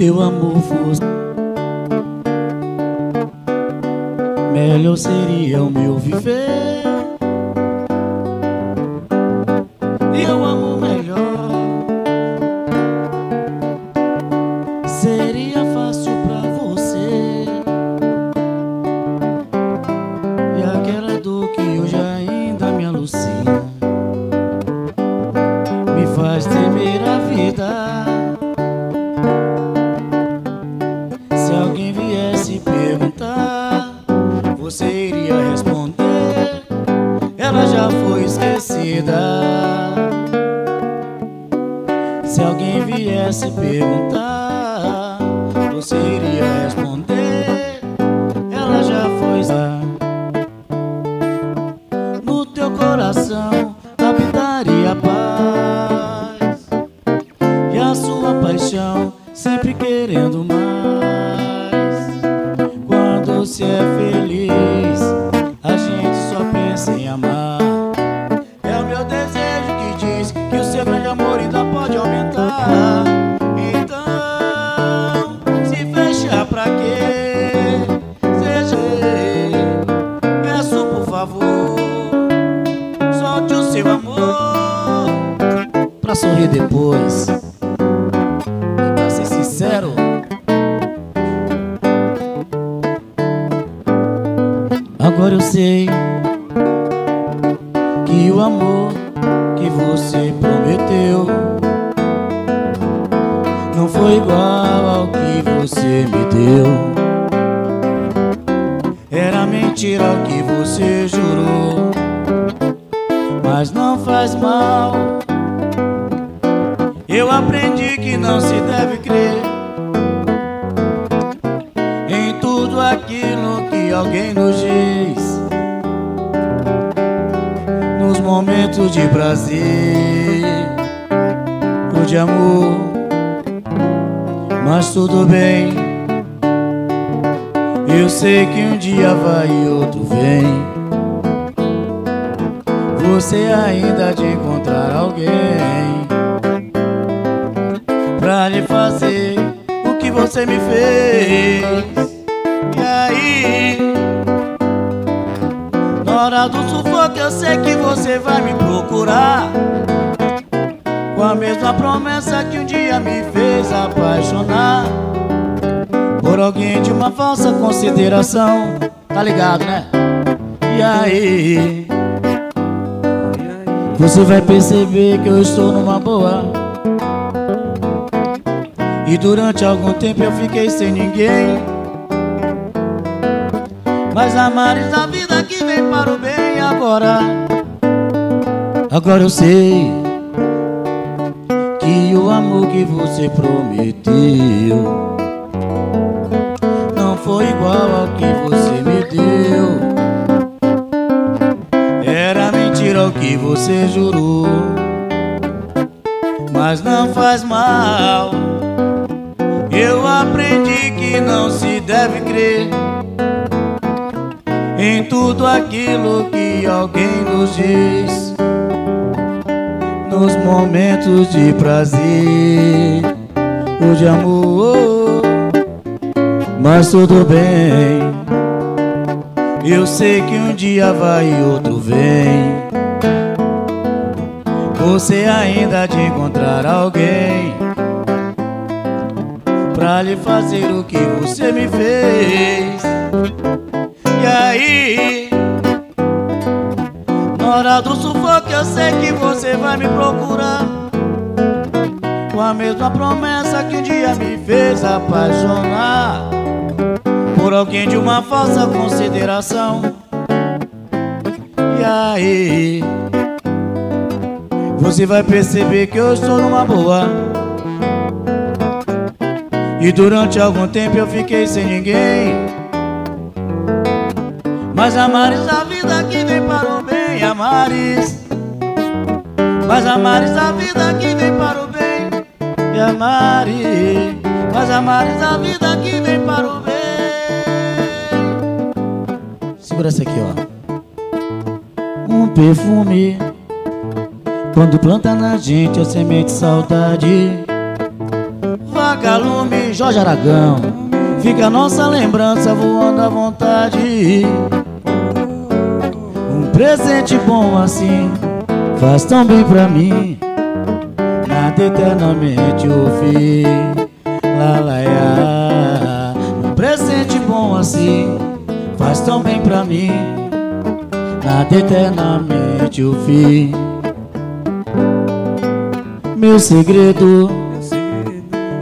teu amor fosse solte o seu amor pra sorrir depois. E pra ser sincero, agora eu sei que o amor que você prometeu não foi igual ao que você me deu. Era mentira o que você faz mal. Eu aprendi que não se deve crer em tudo aquilo que alguém nos diz. Nos momentos de prazer ou de amor, mas tudo bem. Eu sei que um dia vai e outro vem. Você ainda de encontrar alguém pra lhe fazer o que você me fez. E aí, na hora do sufoco, eu sei que você vai me procurar. Com a mesma promessa que um dia me fez apaixonar por alguém de uma falsa consideração. Tá ligado, né? E aí, você vai perceber que eu estou numa boa. E durante algum tempo eu fiquei sem ninguém. Mas a mares da vida que vem para o bem agora. Agora eu sei que o amor que você prometeu que você jurou, mas não faz mal. Eu aprendi que não se deve crer em tudo aquilo que alguém nos diz. Nos momentos de prazer ou de amor, mas tudo bem. Eu sei que um dia vai e outro vem. Você ainda de encontrar alguém pra lhe fazer o que você me fez. E aí, na hora do sufoco, eu sei que você vai me procurar. Com a mesma promessa que um dia me fez apaixonar por alguém de uma falsa consideração. E aí, você vai perceber que eu estou numa boa. E durante algum tempo eu fiquei sem ninguém. Mas amares a vida que vem para o bem, amares. Mas amares a vida que vem para o bem, e amares. Mas amares a vida que vem para o bem. Segura essa aqui, ó. Um perfume. Quando planta na gente a semente saudade. Vagalume Jorge Aragão. Fica a nossa lembrança voando à vontade. Um presente bom assim Faz tão bem pra mim. Nada eternamente ouvi Lá, lá, lá. Um presente bom assim Faz tão bem pra mim. Nada eternamente ouvi Meu segredo.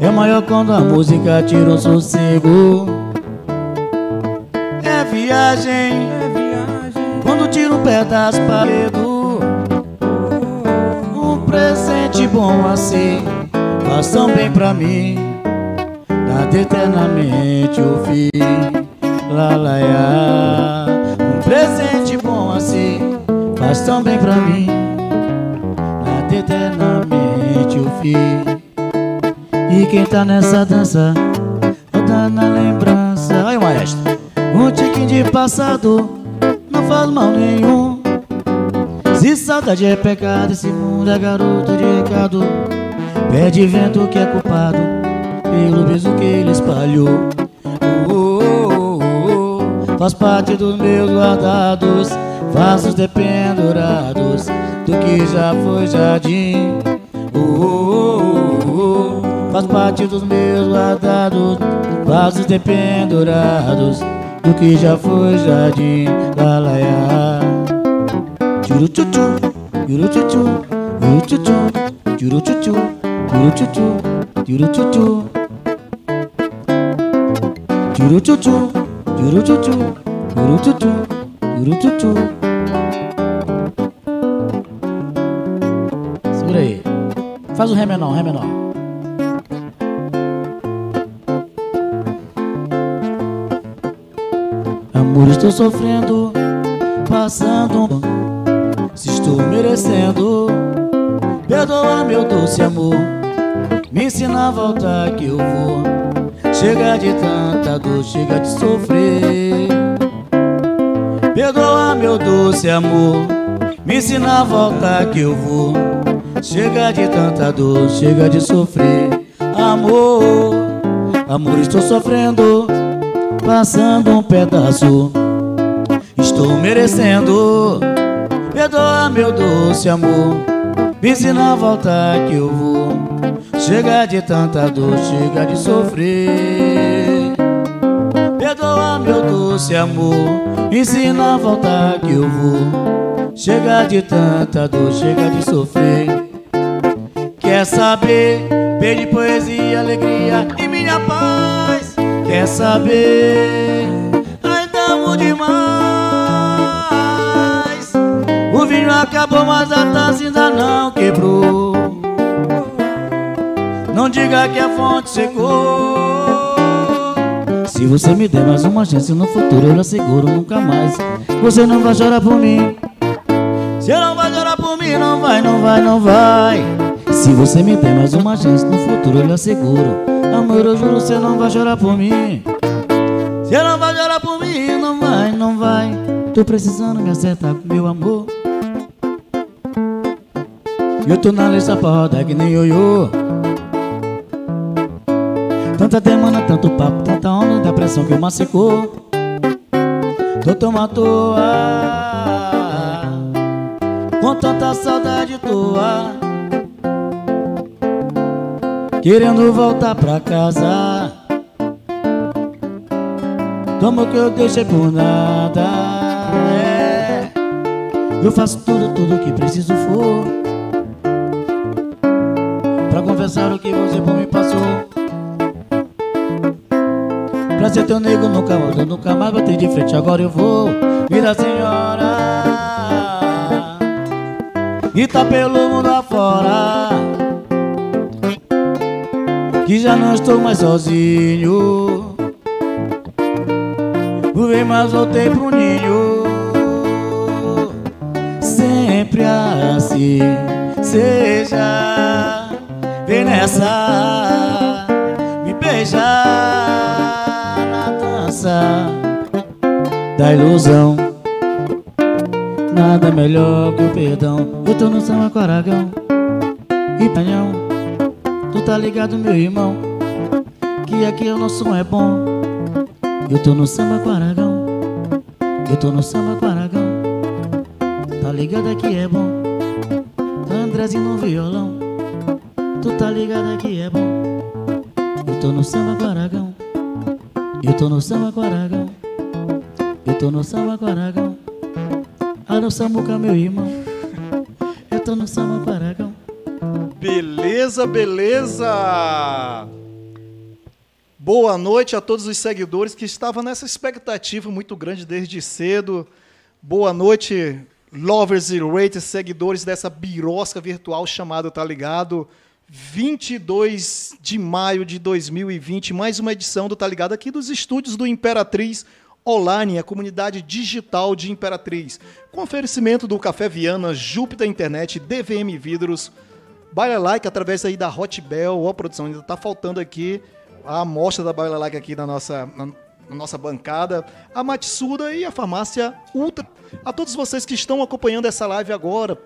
É maior quando a música tira um sossego. É viagem. Quando tira um pedaço paredo Um presente bom assim Faz tão bem pra mim tá nessa dança Rodando na lembrança. Olha o maestro. Um tiquinho de passado Não faz mal nenhum. Se saudade é pecado Esse mundo é garoto de recado Pede vento que é culpado Pelo beijo que ele espalhou. Oh, oh, oh. Faz parte dos meus guardados Vasos dependurados Do que já foi jardim. Faz parte dos meus guardados Vasos dependurados Do que já foi jardim da laia. Tchuruchuchu, tchuruchuchu, tchuruchuchu Tchuruchuchu, tchuruchuchu, tchuruchuchu Tchuruchuchu, tchuruchuchu, tchuruchuchu, tchuruchuchu Segura aí. Faz o ré menor, ré menor. Amor, estou sofrendo, passando Se estou merecendo. Perdoa meu doce amor Me ensina a voltar que eu vou. Chega de tanta dor, chega de sofrer. Perdoa meu doce amor Me ensina a voltar que eu vou. Chega de tanta dor, chega de sofrer. Amor, amor estou sofrendo passando um pedaço. Estou merecendo. Perdoa meu doce amor. Ensina a voltar que eu vou. Chega de tanta dor, chega de sofrer. Perdoa meu doce amor. Ensina a voltar que eu vou. Chega de tanta dor, chega de sofrer. Quer saber? Pede poesia, alegria e minha paz Quer saber? Ainda amo demais. O vinho acabou, mas a taça ainda não quebrou. Não diga que a fonte secou. Se você me der mais uma chance no futuro Eu asseguro nunca mais. Você não vai chorar por mim. Você não vai chorar por mim Não vai, não vai, não vai. Se você me der mais uma chance no futuro Eu asseguro Amor, eu juro, você não vai chorar por mim. Você não vai chorar por mim, não vai, não vai. Tô precisando me acertar com meu amor. Eu tô na lista pra rodar que nem ioiô. Tanta demanda, tanto papo, tanta onda da pressão que uma secou. Tô tão à toa Com tanta saudade tua Querendo voltar pra casa. Toma que eu deixei por nada. É. Eu faço tudo, tudo que preciso for. Pra confessar o que você por me passou. Pra ser teu nego nunca, eu nunca mais bater de frente Agora eu vou virar senhora. E tá pelo mundo afora que já não estou mais sozinho. Vem mas voltei pro ninho. Sempre assim seja. Vem nessa Me beijar na dança Da ilusão. Nada melhor que o perdão. Eu tô no samba Coragão E Panhão tá ligado, meu irmão que aqui o nosso som é bom. Eu tô no samba Guaragão. Eu tô no samba Guaragão. Tá ligado aqui é bom. Andrezinho no violão. Tu tá ligado aqui é bom. Eu tô no samba Guaragão. Eu tô no samba Guaragão. Eu tô no samba Guaragão. Ah, no Samuca, meu irmão. Eu tô no samba Guaragão. Beleza, beleza! Boa noite a todos os seguidores que estavam nessa expectativa muito grande desde cedo. Boa noite, lovers e raters, seguidores dessa birosca virtual chamada Tá Ligado. 22 de maio de 2020, mais uma edição do Tá Ligado aqui dos estúdios do Imperatriz Online, a comunidade digital de Imperatriz. Com oferecimento do Café Viana, Júpiter Internet, DVM Vidros, Baila Like através aí da Hot Bell, ó, produção ainda está faltando aqui a amostra da Baila Like aqui na nossa, na, na nossa bancada, a Matsuda e a farmácia Ultra. A todos vocês que estão acompanhando essa live agora,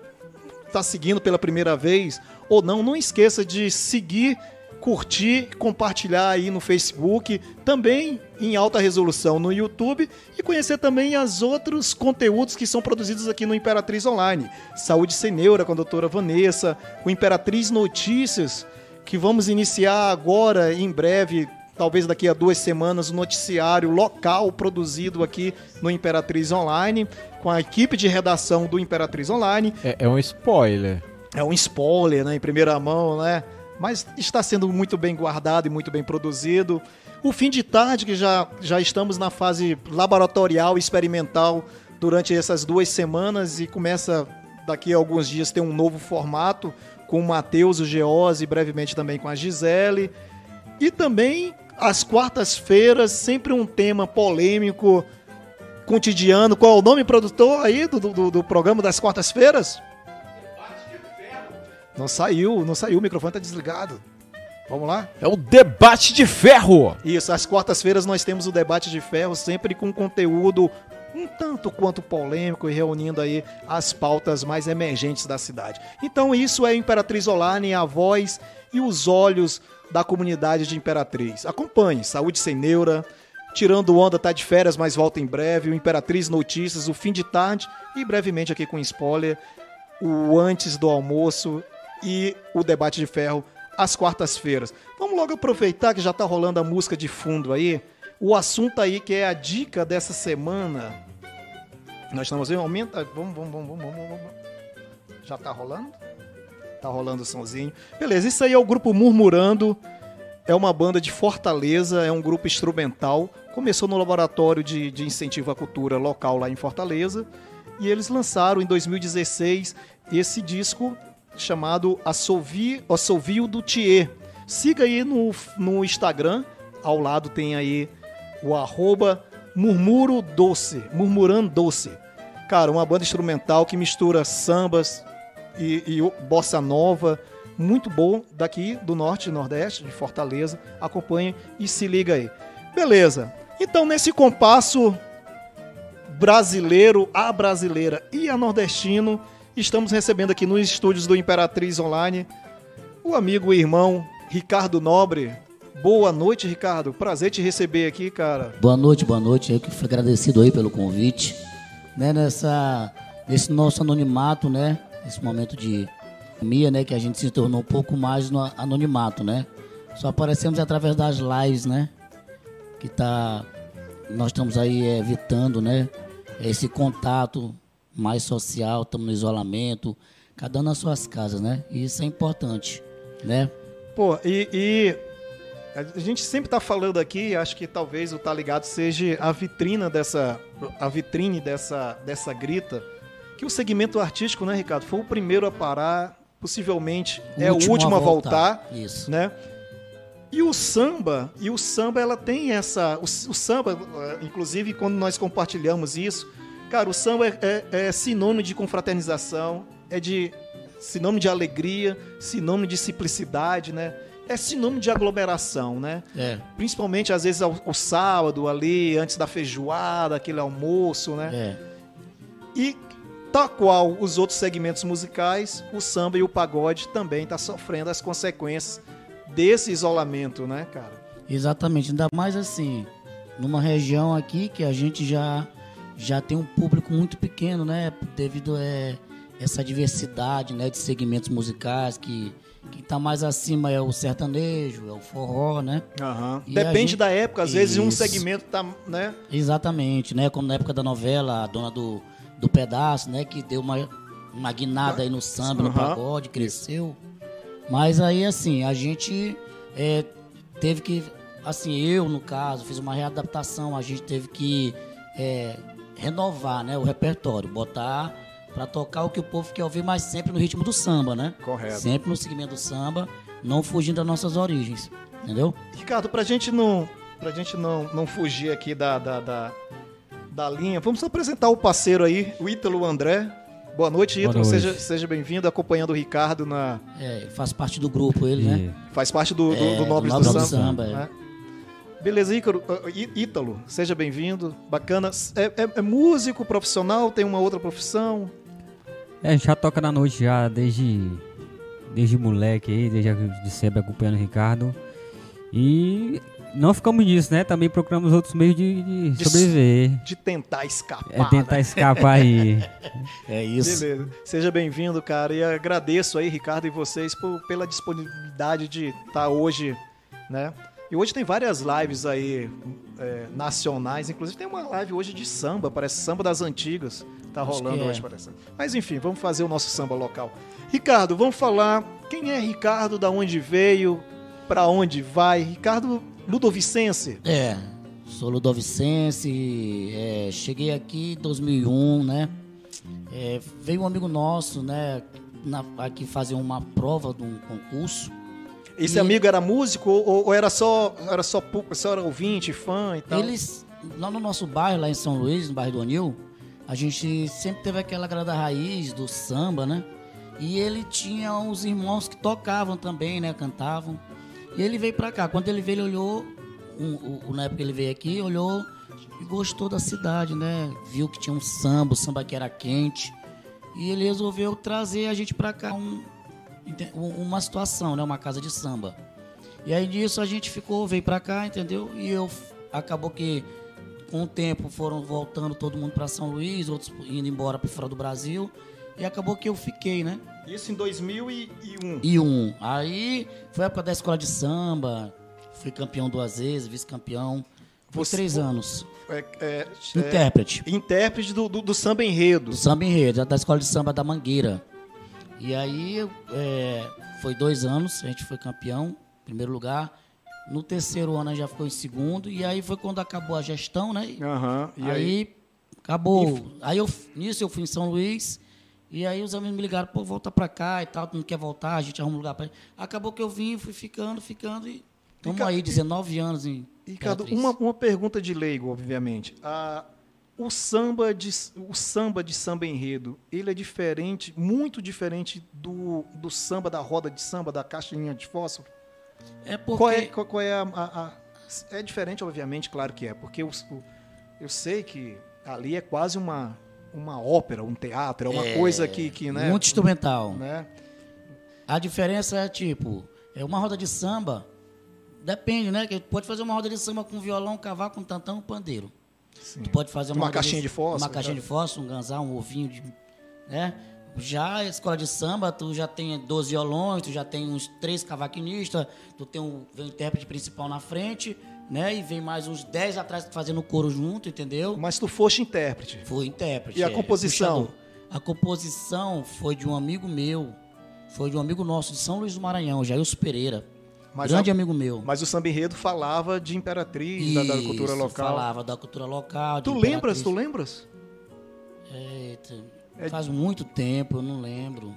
está seguindo pela primeira vez ou não, não esqueça de seguir, curtir, compartilhar aí no Facebook, também em alta resolução no YouTube e conhecer também os outros conteúdos que são produzidos aqui no Imperatriz Online. Saúde Sem Neura com a doutora Vanessa, o Imperatriz Notícias, que vamos iniciar agora, em breve, talvez daqui a duas semanas, o um noticiário local produzido aqui no Imperatriz Online, com a equipe de redação do Imperatriz Online. É, é um spoiler. É um spoiler, né, em primeira mão, né? Mas está sendo muito bem guardado e muito bem produzido. O fim de tarde, que já, já estamos na fase laboratorial, experimental, durante essas duas semanas e começa daqui a alguns dias ter um novo formato com o Matheus, o Geose, e brevemente também com a Gisele. E também às quartas-feiras, sempre um tema polêmico, cotidiano. Qual é o nome produtor aí do, do, do programa das quartas-feiras? Não saiu, não saiu, o microfone está desligado. Vamos lá? É o Debate de Ferro! Isso, às quartas-feiras nós temos o Debate de Ferro, sempre com conteúdo um tanto quanto polêmico e reunindo aí as pautas mais emergentes da cidade. Então isso é Imperatriz Online, a voz e os olhos da comunidade de Imperatriz. Acompanhe Saúde Sem Neura, Tirando Onda tá de férias, mas volta em breve, o Imperatriz Notícias, o fim de tarde e brevemente aqui com spoiler, o antes do almoço e o debate de ferro às quartas-feiras. Vamos logo aproveitar que já tá rolando a música de fundo aí o assunto aí que é a dica dessa semana. Nós estamos vendo, aumenta. Vamos, vamos, vamos, vamos, vamos. Já tá rolando? Tá rolando o somzinho. Beleza, isso aí é o grupo Murmurando. É uma banda de Fortaleza, é um grupo instrumental. Começou no laboratório de, de incentivo à cultura local lá em Fortaleza. E eles lançaram em 2016 esse disco chamado Assovio, Assovio do Thier. Siga aí no, no Instagram, ao lado tem aí o arroba Murmuro Doce, Murmurando Doce. Cara, uma banda instrumental que mistura sambas e, e bossa nova, muito bom daqui do norte e nordeste, de Fortaleza. Acompanhe e se liga aí. Beleza. Então, nesse compasso brasileiro, a brasileira e a nordestino, estamos recebendo aqui nos estúdios do Imperatriz Online o amigo e irmão Ricardo Nobre, Boa noite, Ricardo. Prazer te receber aqui, cara. Boa noite, boa noite. Eu que fui agradecido aí pelo convite. Né, nessa, nesse nosso anonimato, né? Nesse momento de pandemia, né? Que a gente se tornou um pouco mais no anonimato, né? Só aparecemos através das lives, né? Que tá... Nós estamos aí evitando, né? Esse contato mais social, estamos no isolamento, cada um nas suas casas, né? E isso é importante, né? Pô, e, e a gente sempre está falando aqui, acho que talvez o Tá Ligado seja a vitrina dessa, a vitrine dessa, dessa grita, que o segmento artístico, né, Ricardo, foi o primeiro a parar, possivelmente o é o último a voltar, voltar Isso. né? E o samba, e o samba ela tem essa, o, o, samba, inclusive quando nós compartilhamos isso, cara, o samba é, é, é sinônimo de confraternização, é de sinônimo de alegria, sinônimo de simplicidade, né? é sinônimo de aglomeração, né? É. Principalmente, às vezes, o sábado ali, antes da feijoada, aquele almoço, né? É. E, tal qual os outros segmentos musicais, o samba e o pagode também tá sofrendo as consequências desse isolamento, né, cara? Exatamente, ainda mais assim, numa região aqui que a gente já, já tem um público muito pequeno, né? Devido a é, essa diversidade né, de segmentos musicais que quem está mais acima é o sertanejo, é o forró, né? Uhum. Depende gente... da época, às Isso. vezes um segmento tá, né? Exatamente, né? Como na época da novela, a dona do, do pedaço, né? Que deu uma, uma guinada aí no samba, uhum. no pagode, cresceu. Mas aí, assim, a gente é, teve que, assim, eu, no caso, fiz uma readaptação, a gente teve que é, renovar né, o repertório, botar para tocar o que o povo quer ouvir, mas sempre no ritmo do samba, né? Correto. Sempre no segmento do samba, não fugindo das nossas origens, entendeu? Ricardo, pra gente não, pra gente não, não fugir aqui da, da, da, da linha, vamos apresentar o parceiro aí, o Ítalo André. Boa noite, Ítalo. Boa noite. Seja, seja bem-vindo, acompanhando o Ricardo na. É, faz parte do grupo ele, né? Faz parte do, do, é, do Nobres do, do, Samba. samba né? é. Beleza, Ícaro, uh, Ítalo, seja bem-vindo. Bacana. É, é, é, músico profissional? Tem uma outra profissão? É, já toca na noite já desde, desde moleque aí, desde de sempre acompanhando o Ricardo. E não ficamos nisso, né? Também procuramos outros meios de, de, de sobreviver. De tentar escapar. É tentar né? escapar aí. é isso. Beleza. Seja bem-vindo, cara. E agradeço aí, Ricardo, e vocês por, pela disponibilidade de estar tá hoje, né? E hoje tem várias lives aí é, nacionais, inclusive tem uma live hoje de samba, parece samba das antigas. Tá rolando é. hoje, parece. Mas enfim, vamos fazer o nosso samba local. Ricardo, vamos falar quem é Ricardo, da onde veio, para onde vai. Ricardo Ludovicense. É, sou Ludovicense, é, cheguei aqui em 2001, né? É, veio um amigo nosso, né, na, aqui fazer uma prova de um concurso esse e... amigo era músico ou, ou, era só era só, só era ouvinte, fã e tal? Eles, lá no nosso bairro, lá em São Luís, no bairro do Anil, a gente sempre teve aquela grada raiz do samba, né? E ele tinha uns irmãos que tocavam também, né? Cantavam. E ele veio pra cá. Quando ele veio, ele olhou, um, um, na época que ele veio aqui, olhou e gostou da cidade, né? Viu que tinha um samba, o samba que era quente. E ele resolveu trazer a gente pra cá, um, uma situação, né? Uma casa de samba. E aí disso a gente ficou, veio pra cá, entendeu? E eu acabou que com o tempo foram voltando todo mundo para São Luís, outros indo embora para fora do Brasil. E acabou que eu fiquei, né? Isso em 2001. E um. Aí foi a época da escola de samba. Fui campeão duas vezes, vice-campeão. Por três anos. É, é, intérprete. É, intérprete do, do, do, samba enredo. Do samba enredo, da escola de samba da Mangueira. E aí é, foi dois anos, a gente foi campeão, primeiro lugar. No terceiro ano já ficou em segundo. E aí foi quando acabou a gestão, né? Uhum, e aí, aí acabou. E... Aí eu, nisso eu fui em São Luís. E aí os amigos me ligaram, pô, volta pra cá e tal, tu não quer voltar, a gente arruma um lugar pra. Acabou que eu vim, fui ficando, ficando e. Estamos aí, 19 anos em. Ricardo, uma, uma pergunta de leigo, obviamente. Ah, o samba de o samba de samba enredo ele é diferente muito diferente do, do samba da roda de samba da caixinha de fósforo? É porque qual é, qual, qual é a, a, a, é diferente obviamente claro que é porque eu, eu sei que ali é quase uma uma ópera um teatro é uma é, coisa que que né muito instrumental. né? A diferença é tipo é uma roda de samba depende né que pode fazer uma roda de samba com violão cavaco um tantão um pandeiro Tu pode fazer uma, uma caixinha de fósforo. Uma caixinha de fósforo, um ganzar, um ovinho de. Né? Já a escola de samba, tu já tem 12 violões, tu já tem uns três cavaquinistas, tu tem um, vem o intérprete principal na frente, né? E vem mais uns 10 atrás fazendo coro junto, entendeu? Mas tu foste intérprete. Fui intérprete. E a é, composição? A composição foi de um amigo meu, foi de um amigo nosso de São Luís do Maranhão, Jailson Pereira. Mas Grande a, amigo meu. Mas o samba enredo falava de imperatriz, Isso, da, da, cultura local. falava da cultura local. tu lembras? Tu lembras? Eita, é... Faz muito tempo, eu não lembro.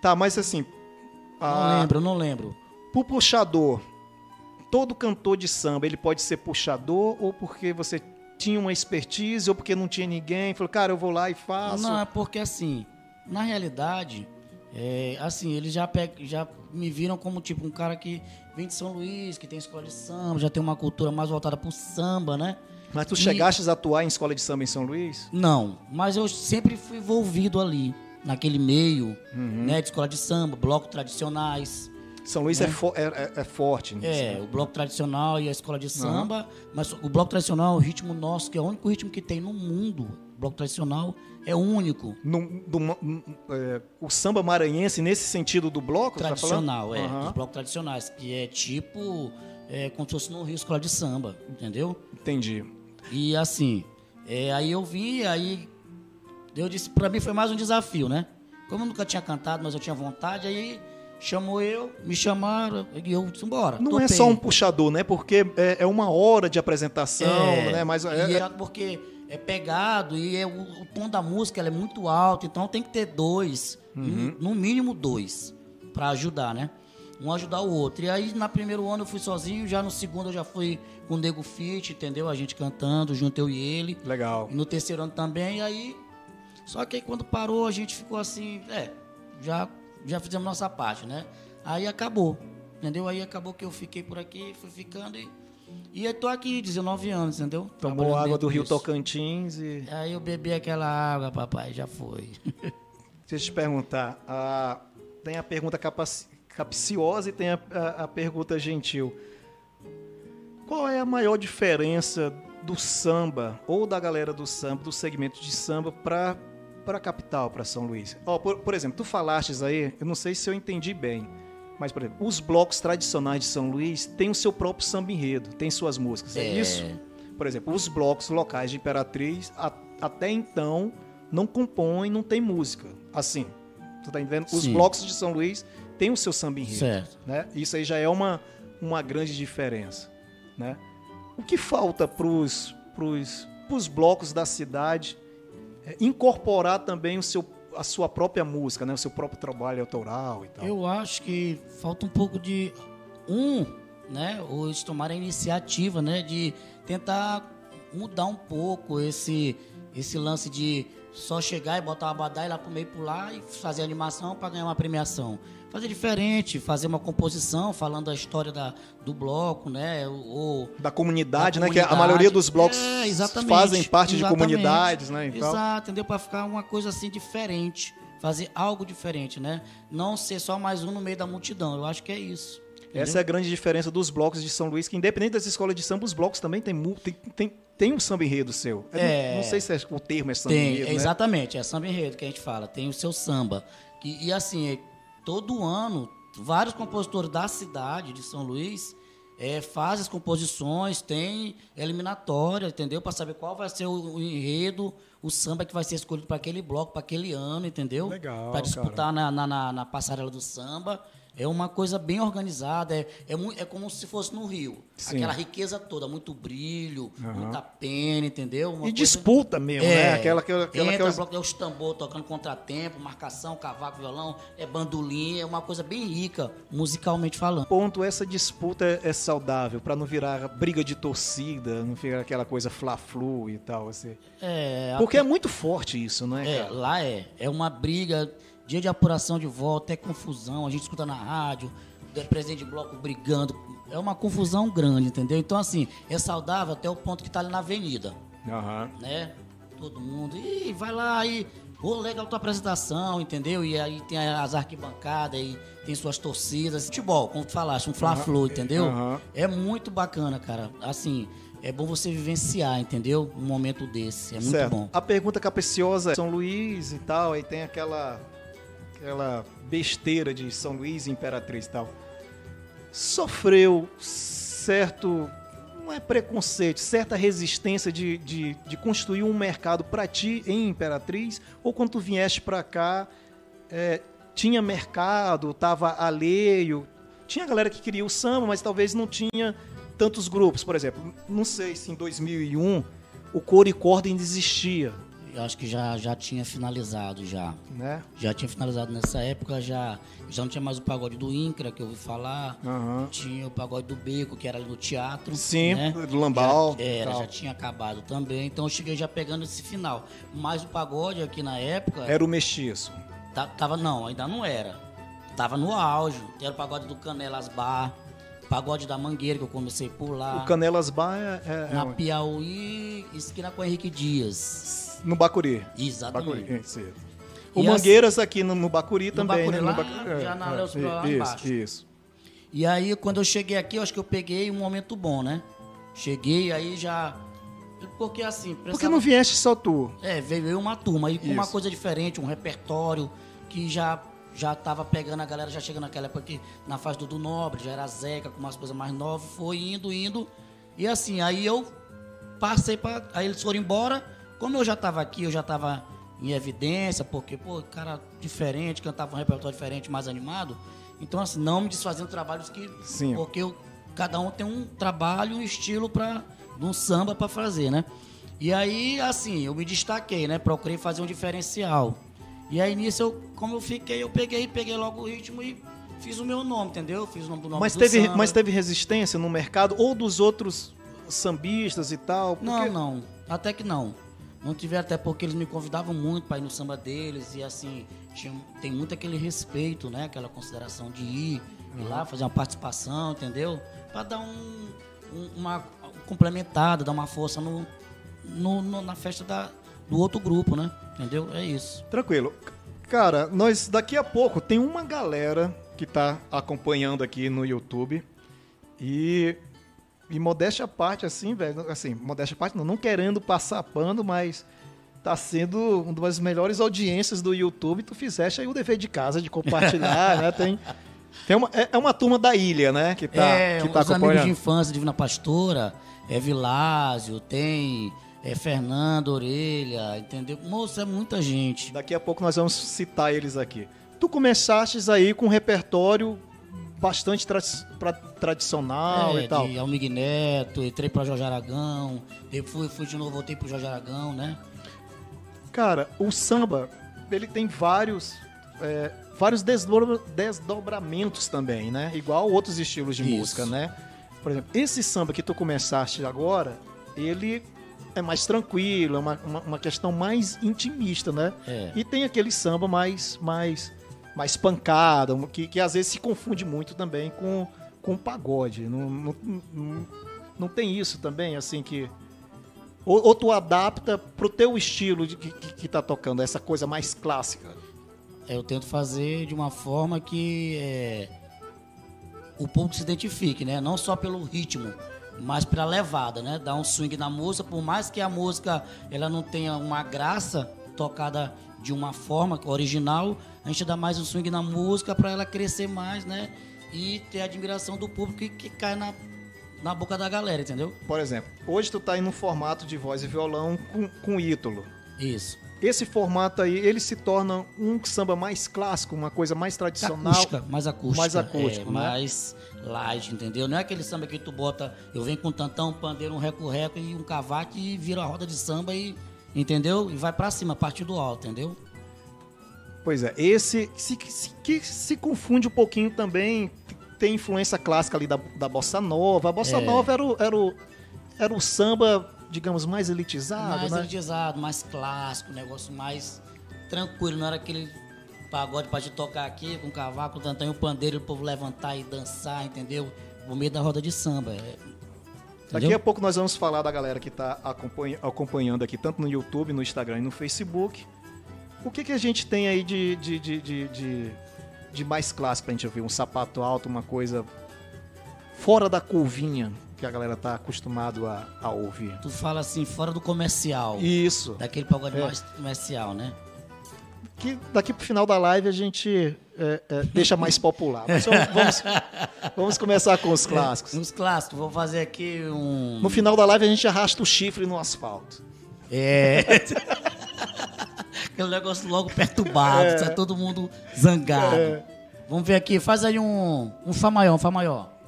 Tá, mas assim. Não a... lembro, eu não lembro. Pro puxador, todo cantor de samba, ele pode ser puxador ou porque você tinha uma expertise ou porque não tinha ninguém, falou, cara, eu vou lá e faço. Não, é porque assim, na realidade, é, assim, eles já, já me viram como tipo um cara que vem de São Luís, que tem escola de samba, já tem uma cultura mais voltada pro samba, né? Mas tu e... chegaste a atuar em escola de samba em São Luís? Não, mas eu sempre fui envolvido ali, naquele meio, uhum. né? De escola de samba, blocos tradicionais. São Luís é, fo- é- é- é forte. É, né? o bloco tradicional e a escola de samba, mas o bloco tradicional é o ritmo nosso, que é o único ritmo que tem no mundo. O bloco tradicional é único, No- do é, o samba maranhense, nesse sentido do bloco, tá tradicional, é, Aham, os blocos tradicionais, que é tipo, é, como se fosse no Rio Escola de Samba, entendeu? Entendi. E assim, é, aí eu vi, aí eu disse, pra mim foi mais um desafio, né? Como eu nunca tinha cantado, mas eu tinha vontade, aí chamou eu, me chamaram, e eu disse, embora. Não é topei. só um puxador, né? Porque é, é uma hora de apresentação, né? Mas é- e é- é porque é pegado e é o, o tom da música é muito alto, então tem que ter dois, Uhum. no, no mínimo dois, pra ajudar, né? Um ajudar o outro. E aí, na primeiro ano eu fui sozinho, já no segundo eu já fui com o Nego Fit, entendeu? A gente cantando, junto eu e ele. legal. E no terceiro ano também, e aí. Só que aí quando parou, a gente ficou assim, é, já, já fizemos nossa parte, né? Aí acabou, entendeu? Aí acabou que eu fiquei por aqui, fui ficando e. E eu tô aqui, 19 anos, entendeu? Tomou água do Rio disso. Tocantins e. Aí eu bebi aquela água, papai, já foi. Deixa eu te perguntar. a- tem a pergunta capciosa e tem a, a- a pergunta gentil. Qual é a maior diferença do samba ou da galera do samba, do segmento de samba, para para a capital, para São Luís? Ó, por, por exemplo, tu falastes aí, eu não sei se eu entendi bem, mas, por exemplo, os blocos tradicionais de São Luís têm o seu próprio samba enredo, têm suas músicas, é, É. isso? Por exemplo, os blocos locais de Imperatriz, a- até então, não compõem, não tem música. Assim, tu tá entendendo? Os Sim. blocos de São Luís têm o seu samba enredo. Certo. Né? Isso aí já é uma, uma grande diferença. Né? O que falta para os blocos da cidade é incorporar também o seu, a sua própria música, né? o seu próprio trabalho autoral e tal? Eu acho que falta um pouco de um, né? Ou eles tomarem a iniciativa, né? De tentar mudar um pouco esse, esse lance de só chegar e botar uma badai lá pro meio pular e fazer animação para ganhar uma premiação. Fazer diferente, fazer uma composição falando da história da, do bloco, né? Ou, Da comunidade, Da né? Que a maioria dos blocos É, fazem parte de comunidades, né? e tal. Exato, entendeu? Para ficar uma coisa assim diferente. Fazer algo diferente, né? Não ser só mais um no meio da multidão. Eu acho que é isso. Essa é a grande diferença dos blocos de São Luís, que independente das escolas de samba, os blocos também têm, mu- tem, tem, tem um samba enredo seu. Eu É. Não, não sei se é- o termo é samba Tem, enredo, né? exatamente, é samba enredo que a gente fala, tem o seu samba. Que, e assim, todo ano, vários compositores da cidade de São Luís é, fazem as composições, tem eliminatória, entendeu? Para saber qual vai ser o, o enredo, o samba que vai ser escolhido para aquele bloco, para aquele ano, entendeu? Legal, Para disputar na, na, na, na passarela do samba. É uma coisa bem organizada, é, é, é como se fosse no Rio. Sim. Aquela riqueza toda, muito brilho, muita pena, entendeu? Uma E coisa- disputa mesmo, né? Aquela, aquela, aquela, Entra, bloco, é os tambor tocando contratempo, marcação, cavaco, violão, é bandolim, é uma coisa bem rica, musicalmente falando. ponto essa disputa é, é saudável, pra não virar briga de torcida, não ficar aquela coisa fla-flu e tal, assim. É, a- Porque é muito forte isso, né, é, cara? lá é. É uma briga, dia de apuração de volta, é confusão, a gente escuta na rádio, é presidente de bloco brigando. É uma confusão grande, entendeu? Então, assim, é saudável até o ponto que tá ali na avenida. Aham. né? Todo mundo. E vai lá aí. Ô, legal tua apresentação, entendeu? E aí tem as arquibancadas, e tem suas torcidas. Futebol, como tu falaste, um fla-flu, entendeu? aham. É muito bacana, cara. Assim, é bom você vivenciar, entendeu? Um momento desse. É muito certo. bom. A pergunta capiciosa é São Luís e tal, aí tem aquela aquela besteira de São Luís Imperatriz e tal. Sofreu certo não é preconceito, certa resistência de, de, de construir um mercado para ti em Imperatriz, ou quando tu vieste para cá, é, tinha mercado, tava alheio, tinha galera que queria o samba, mas talvez não tinha tantos grupos, por exemplo, não sei se em 2001 o cor corda ainda existia, Eu acho que já, já tinha finalizado já. né? Já tinha finalizado nessa época, já, já não tinha mais o pagode do INCRA, que eu ouvi falar. Aham. Tinha o pagode do Beco, que era ali no teatro. Sim, né? do Lambal, Já, era, já tinha acabado também. Então eu cheguei já pegando esse final. Mas o pagode aqui na época. Era o mestiço. ta- tava, não, ainda não era. Tava no auge. Era o pagode do Canelas Bar, pagode da Mangueira, que eu comecei por lá. O Canelas Bar é, é- é na onde? Piauí, esquina com Henrique Dias. no Bacuri. Exatamente. Bacuri, isso. O E Mangueiras aqui no, no Bacuri No também, Bacuri né? lá, Bacu- já na Léo isso, Sobral lá isso, embaixo. isso. E aí, quando eu cheguei aqui, eu acho que eu peguei um momento bom, né? Cheguei, aí já. Porque assim. Precisava- não vieste só tu? É, veio uma turma aí com uma coisa diferente, um repertório que já já tava pegando a galera, já chegando naquela época que na fase do, do Nobre, já era Zeca, com umas coisas mais novas, foi indo, indo. E assim, aí eu passei para Aí eles foram embora. Como eu já tava aqui, eu já tava em evidência, porque, pô, cara diferente, cantava um repertório diferente, mais animado. Então, assim, não me desfazendo trabalhos que. Sim. Porque eu- cada um tem um trabalho, um estilo para de um samba para fazer, né? E aí, assim, eu me destaquei, né? Procurei fazer um diferencial. E aí nisso, eu, como eu fiquei, eu peguei, peguei logo o ritmo e fiz o meu nome, entendeu? Fiz o nome do nome Mas do teve, samba. mas teve resistência no mercado ou dos outros sambistas e tal? Não, Porque- não. Até que não. Não tiveram, até porque eles me convidavam muito para ir no samba deles e assim, tinha, tem muito aquele respeito, né? Aquela consideração de ir, ir lá, fazer uma participação, entendeu? Para dar um, um- uma complementada, dar uma força no, no- no- na festa da, do outro grupo, né? Entendeu? É isso. Tranquilo. Cara, nós daqui a pouco tem uma galera que tá acompanhando aqui no YouTube e e modéstia à parte assim, velho, assim, modéstia à parte não, não querendo passar pano, mas tá sendo uma das melhores audiências do YouTube. Tu fizeste aí o dever de casa de compartilhar, né? Tem tem uma, é, é uma turma da ilha, né, que tá é, que tá os amigos de infância, Divina Pastora, é Vilásio, tem é, Fernando Orelha, entendeu? Moço, é muita gente. Daqui a pouco nós vamos citar eles aqui. Tu começaste aí com um repertório bastante tra- pra- tradicional é, e tal. de Almig Neto, entrei pra Jorge Aragão, depois fui de novo, voltei pro Jorge Aragão, né? Cara, o samba, ele tem vários, é, vários desdobra- desdobramentos também, né? Igual outros estilos de Isso. música, né? Por exemplo, esse samba que tu começaste agora, ele é mais tranquilo, é uma, uma, uma questão mais intimista, né? É. E tem aquele samba mais, mais, mais pancada, que, que às vezes se confunde muito também com, com o pagode. Não, não, não, não tem isso também, assim, que... Ou, ou tu adapta pro teu estilo de, que, que, que tá tocando, essa coisa mais clássica. É, Eu tento fazer de uma forma que é, o público se identifique, né? Não só pelo ritmo, mas pela levada, né? Dar um swing na música, por mais que a música ela não tenha uma graça tocada de uma forma original, a gente dá mais um swing na música para ela crescer mais, né? E ter a admiração do público que, que cai na, na boca da galera, entendeu? Por exemplo, hoje tu tá aí no formato de voz e violão com, com ítalo. Isso. Esse formato aí, ele se torna um samba mais clássico, uma coisa mais tradicional. Acústica, mais acústica. Mais acústico, é, né? Mais light, entendeu? Não é aquele samba que tu bota, eu venho com tantão, um pandeiro, um reco-reco e um cavaco e vira a roda de samba e, entendeu? E vai pra cima, a partir do alto, entendeu? Pois é, esse se, se- que se confunde um pouquinho também, tem influência clássica ali da, da bossa nova. A bossa É. nova era o, era, o, era o samba, digamos, mais elitizado, mais né? elitizado, mais clássico, negócio mais tranquilo, não era aquele pagode pra te tocar aqui com cavaco, o tantão e o pandeiro, o povo levantar e dançar, entendeu? No meio da roda de samba. é. Daqui Entendeu? a pouco nós vamos falar da galera que está acompanhando aqui, tanto no YouTube, no Instagram e no Facebook. O que, que a gente tem aí de, de, de, de, de- de mais clássico pra gente ouvir? Um sapato alto, uma coisa fora da curvinha que a galera tá acostumado a, a ouvir. Tu fala assim, fora do comercial. Isso. Daquele pagode É. mais comercial, né? Que daqui pro final da live a gente é, é, deixa mais popular. Vamos, vamos, começar com os clássicos. Uns clássicos, vou fazer aqui um. No final da live a gente arrasta o chifre no asfalto. É. Aquele negócio logo perturbado, É. tá todo mundo zangado. Vamos ver aqui, faz aí um, um Fá maior, um Fá maior.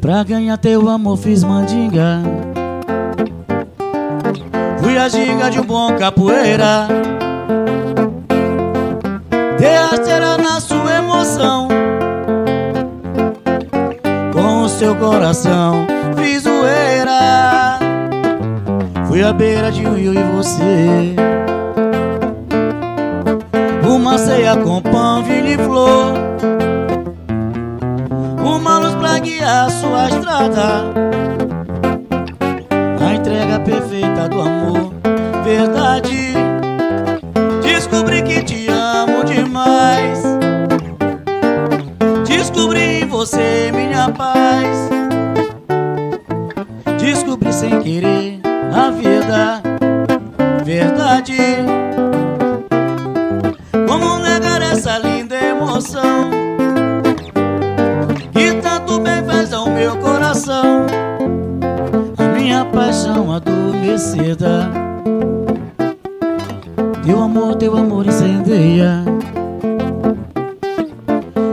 Pra ganhar teu amor fiz mandinga. Fui a ginga de um bom capoeira. Dei na sua emoção. Com o seu coração Fiz zoeira. Fui à beira de um rio e você. Uma ceia com de flor. Uma luz pra guiar sua estrada. A entrega perfeita do amor Verdade. Descobri que te amo demais. Descobri em você minha paz. Descobri sem querer a vida Verdade. Teu amor, teu amor incendeia.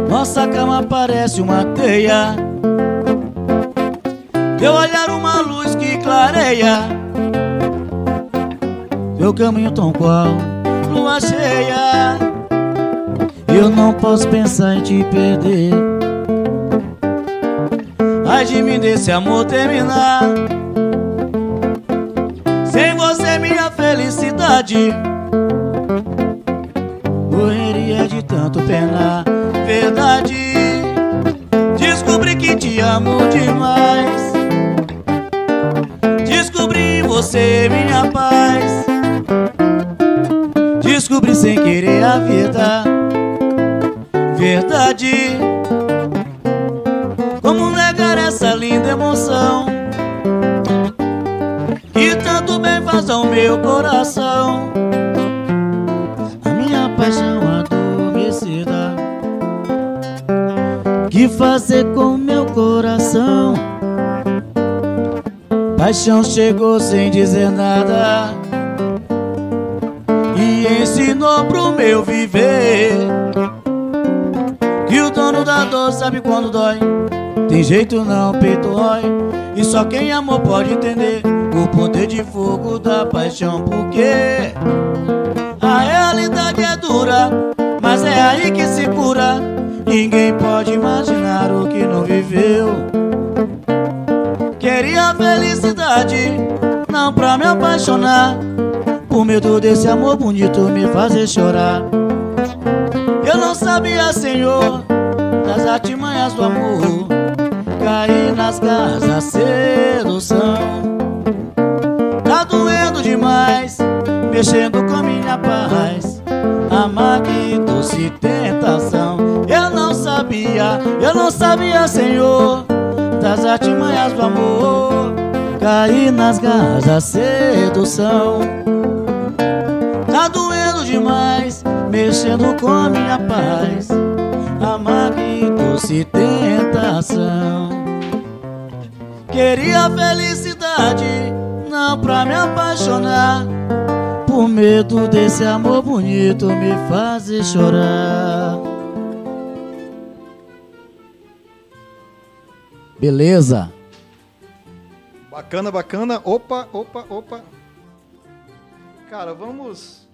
Nossa cama parece uma teia. Teu olhar uma luz que clareia. Teu caminho tão qual lua cheia. Eu não posso pensar em te perder. Ai de mim desse amor terminar. Felicidade ao meu coração. A minha paixão adormecida, que fazer com meu coração? Paixão chegou sem dizer nada e ensinou pro meu viver que o dono da dor sabe quando dói. Tem jeito não, peito rói E só quem amou pode entender O poder de fogo da paixão Porque a realidade é dura Mas é aí que se cura. Ninguém pode imaginar o que não viveu. Queria felicidade Não pra me apaixonar. Por medo desse amor bonito me fazer chorar. Eu não sabia, Senhor Das artimanhas do amor. Cair nas garras da sedução. Mexendo com minha paz. Que doce tentação. Eu não sabia, eu não sabia, Senhor, das artimanhas do amor. Cair nas garras da sedução. Tá doendo demais, mexendo com minha paz. Que doce tentação. Queria felicidade, não pra me apaixonar. Medo desse amor bonito me fazer chorar. Beleza? Bacana, bacana. Opa, opa, opa. Cara, vamos.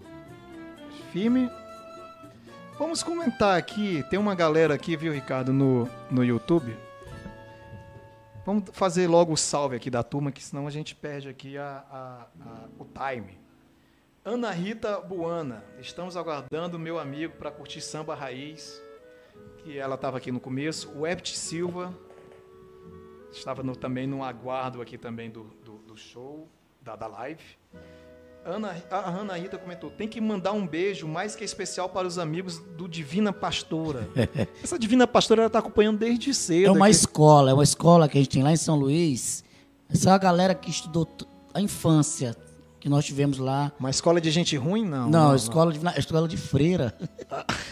Firme. Vamos comentar aqui. Tem uma galera aqui, viu, Ricardo, no, no YouTube. Vamos fazer logo o salve aqui da turma, que senão a gente perde aqui a, a- a- o time. Ana Rita Buana, estamos aguardando meu amigo para curtir samba raiz, que ela estava aqui no começo. O Ept Silva estava no- também no aguardo aqui também do, do, do show, da, da live. Ana, a Ana Rita comentou: tem que mandar um beijo mais que especial para os amigos do Divina Pastora. Essa Divina Pastora ela está acompanhando desde cedo. É uma aqui. escola, é uma escola que a gente tem lá em São Luís. Essa é a galera que estudou a infância que nós tivemos lá. Uma escola de gente ruim, não. Não, escola de, na- escola de freira.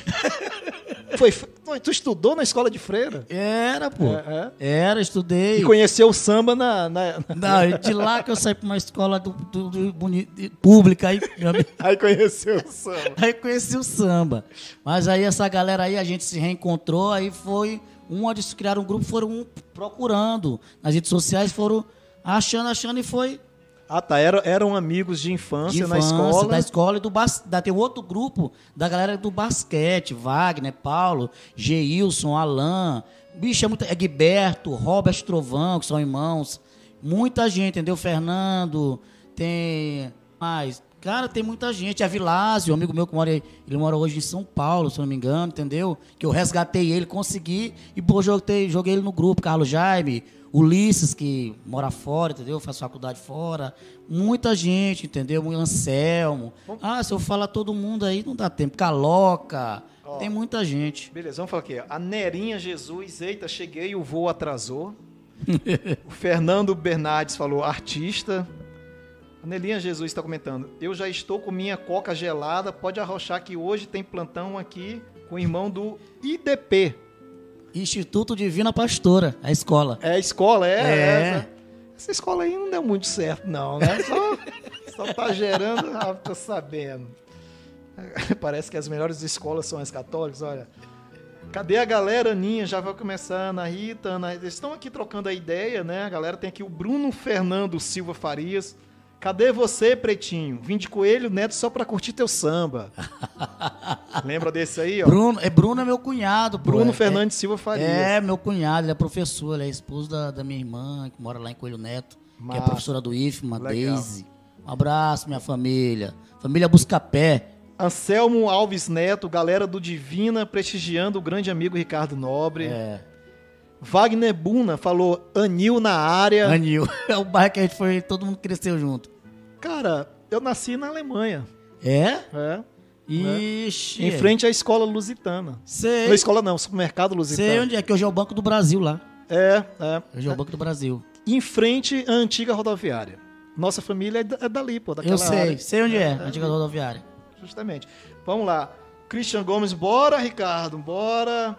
Foi, tu estudou na escola de freira? Era, pô. É, Era, estudei. E conheceu o samba na. na- Não, de lá que eu saí para uma escola do, do- do de- pública aí. Aí conheceu o samba. Aí conheci o samba. Mas aí essa galera aí, a gente se reencontrou, aí foi. Um, eles criaram um grupo, foram um procurando. Nas redes sociais foram achando, achando e foi Ah, tá. Era- eram amigos de infância, de na infância, escola. Da escola e do bas... da, tem outro grupo da galera do basquete, Wagner, Paulo, Geilson, Alain, bicho, é, muito, é Guiberto, Robert Trovão, que são irmãos. Muita gente, entendeu? Fernando, tem mais. Cara, tem muita gente. A Vilásio, um amigo meu que mora, aí, ele mora hoje em São Paulo, se não me engano, entendeu? Que eu resgatei ele, consegui e pô, joguei, joguei ele no grupo, Carlos Jaime, Ulisses, que mora fora, entendeu? Faz faculdade fora. Muita gente, entendeu? O Anselmo. Ah, se eu falar todo mundo aí, não dá tempo. Caloca, Tem muita gente. Beleza, vamos falar aqui. A Nerinha Jesus, eita, cheguei, o voo atrasou. o Fernando Bernardes falou, artista. A Nelinha Jesus está comentando, eu já estou com minha coca gelada, pode arrochar que hoje tem plantão aqui com o irmão do IDP. Instituto Divina Pastora, a escola. É a escola, é? É. Essa, essa escola aí não deu muito certo, não, né? Só, só tá gerando, ah, tô sabendo. Parece que as melhores escolas são as católicas, olha. Cadê a galera, Aninha? Já vai começar, Ana Rita, Ana. Eles estão aqui trocando a ideia, né? A galera tem aqui o Bruno Fernando Silva Farias. Cadê você, Pretinho? Vim de coelho, neto, só pra curtir teu samba. Lembra desse aí, ó? Bruno, é, Bruno é meu cunhado. pô. Bruno É- Fernandes Silva Farias. É, meu cunhado, ele é professor, ele é esposo da, da minha irmã, que mora lá em Coelho Neto, que é professora do IFMA. Daisy. Um abraço, minha família. Família Buscapé. Anselmo Alves Neto, galera do Divina, prestigiando o grande amigo Ricardo Nobre. É. Wagner Buna falou Anil na área. Anil. É o bairro que a gente foi, todo mundo cresceu junto. Cara, eu nasci na Alemanha. É? É. Ixi. Em frente à escola lusitana. Sei. Não, escola não, supermercado lusitano. Sei onde é, que hoje é o Banco do Brasil lá. É, é. Hoje é o Banco do Brasil. Em frente à antiga rodoviária. Nossa família é, é dali, pô, daquela Eu sei, área. sei onde é, a antiga rodoviária. Justamente. Vamos lá. Christian Gomes, bora, Ricardo, bora.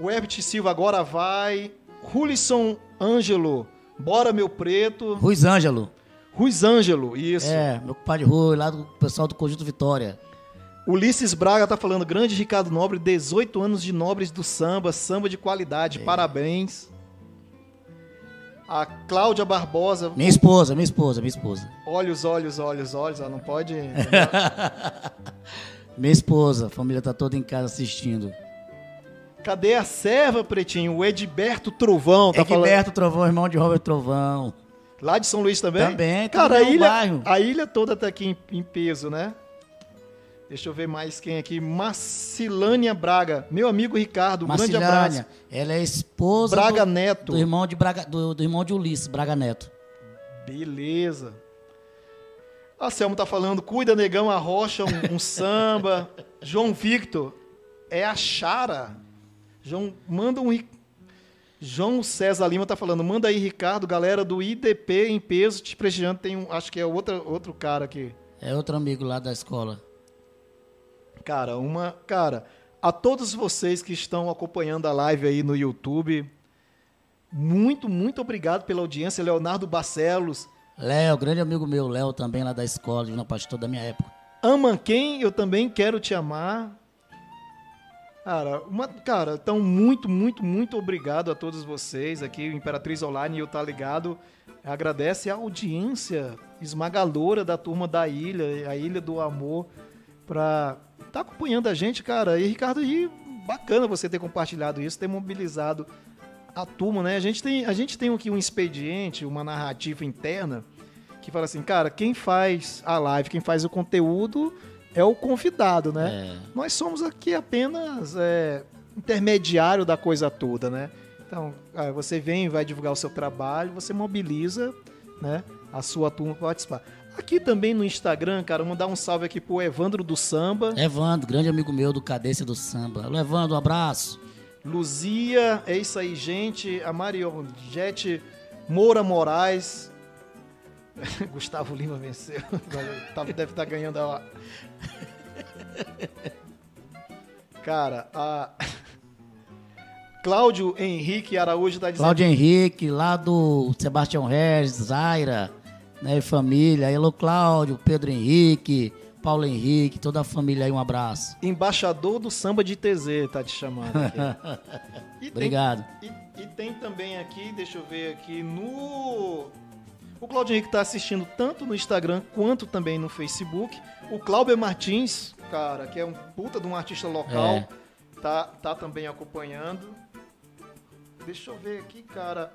O Herbert Silva agora vai. Rulisson Ângelo, bora, meu preto. Ruiz Ângelo. Ruiz Ângelo, isso. É, meu compadre Rui, lá do pessoal do Conjunto Vitória. Ulisses Braga tá falando, grande Ricardo Nobre, 18 anos de nobres do samba, samba de qualidade, parabéns. A Cláudia Barbosa, Minha esposa, minha esposa, minha esposa. olhos, olhos, olhos, olhos, ó, não pode... Minha esposa, a família tá toda em casa assistindo. Cadê a serva, Pretinho? O Edberto Trovão, tá falando... Egberto Trovão, irmão de Robert Trovão. Lá de São Luís também? Também, Cara, também a é um ilha, bairro. a ilha toda tá aqui em, em peso, né? Deixa eu ver mais quem aqui. Marcilânia Braga. Meu amigo Ricardo, um grande abraço. Ela é esposa Braga do, Neto. do irmão de Braga, do, do irmão de Ulisses, Braga Neto. Beleza. A Selma tá falando, cuida, negão, arrocha um, um samba. João Victor, é a Chara. João, manda um... João César Lima tá falando, manda aí, Ricardo, galera do IDP em peso, te prestigiando. Tem um, acho que é outra, outro cara aqui. É outro amigo lá da escola. Cara, uma. Cara, a todos vocês que estão acompanhando a live aí no YouTube, muito, muito obrigado pela audiência. Leonardo Barcelos. Léo, grande amigo meu, Léo também lá da escola, Divino Pastor da minha época. Ama quem? Eu também quero te amar. Cara, uma, cara, então muito, muito, muito obrigado a todos vocês aqui. O Imperatriz Online e o Tá Ligado agradece a audiência esmagadora da turma da Ilha, a Ilha do Amor, pra tá acompanhando a gente, cara. E Ricardo, e bacana você ter compartilhado isso, ter mobilizado a turma, né? A gente tem, a gente tem aqui um expediente, uma narrativa interna que fala assim, cara, quem faz a live, quem faz o conteúdo é o convidado, né? É. Nós somos aqui apenas é, intermediário da coisa toda, né? Então, ah, você vem, vai divulgar o seu trabalho, você mobiliza, né, a sua turma para participar. Aqui também no Instagram, cara, mandar um salve aqui pro Evandro do Samba, Evandro, grande amigo meu do Cadência do Samba. Alô, Evandro, um abraço. Luzia, é isso aí, gente. A Mariongete Moura Moraes. Gustavo Lima venceu. Tava- Deve estar ganhando a. Cara, a. Cláudio Henrique Araújo tá dizendo. Cláudio Henrique, lá do Sebastião Regis, Zaira, né, e família. Alô, Cláudio, Pedro Henrique, Paulo Henrique, toda a família aí, um abraço. Embaixador do samba de TZ, tá te chamando aqui. E tem- Obrigado. E, e tem também aqui, deixa eu ver aqui, no. O Claudio Henrique tá assistindo tanto no Instagram quanto também no Facebook. O Cláudio Martins, cara, que é um puta de um artista local, É. tá, tá também acompanhando. Deixa eu ver aqui, cara.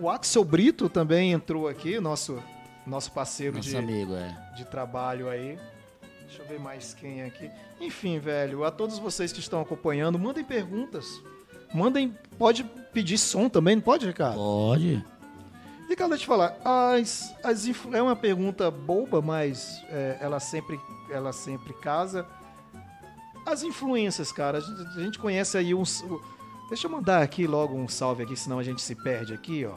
O Axel Brito também entrou aqui, nosso, nosso parceiro Nosso de, amigo, é. de trabalho aí. Deixa eu ver mais quem é aqui. Enfim, velho, a todos vocês que estão acompanhando, mandem perguntas. Mandem. Pode pedir som também, não pode, Ricardo? Pode. Ricardo, deixa eu te falar. As, as é uma pergunta boba, mas é, ela, sempre, ela sempre casa. As influências, cara, a gente, a gente conhece aí uns. Deixa eu mandar aqui logo um salve aqui, senão a gente se perde aqui, ó.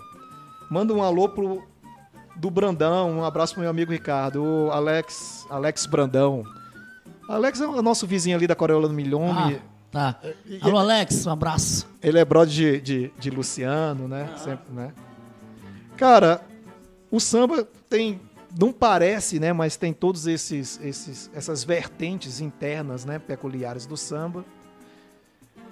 Manda um alô pro do Brandão, um abraço pro meu amigo Ricardo, o Alex, Alex Brandão. Alex é o nosso vizinho ali da Coreola do Milhome. Ah, tá. Alô, Alex, um abraço. Ele é brother de, de, de Luciano, né? Sempre, né? Cara, o samba tem. Não parece, né? Mas tem todos esses, esses essas vertentes internas, né? Peculiares do samba.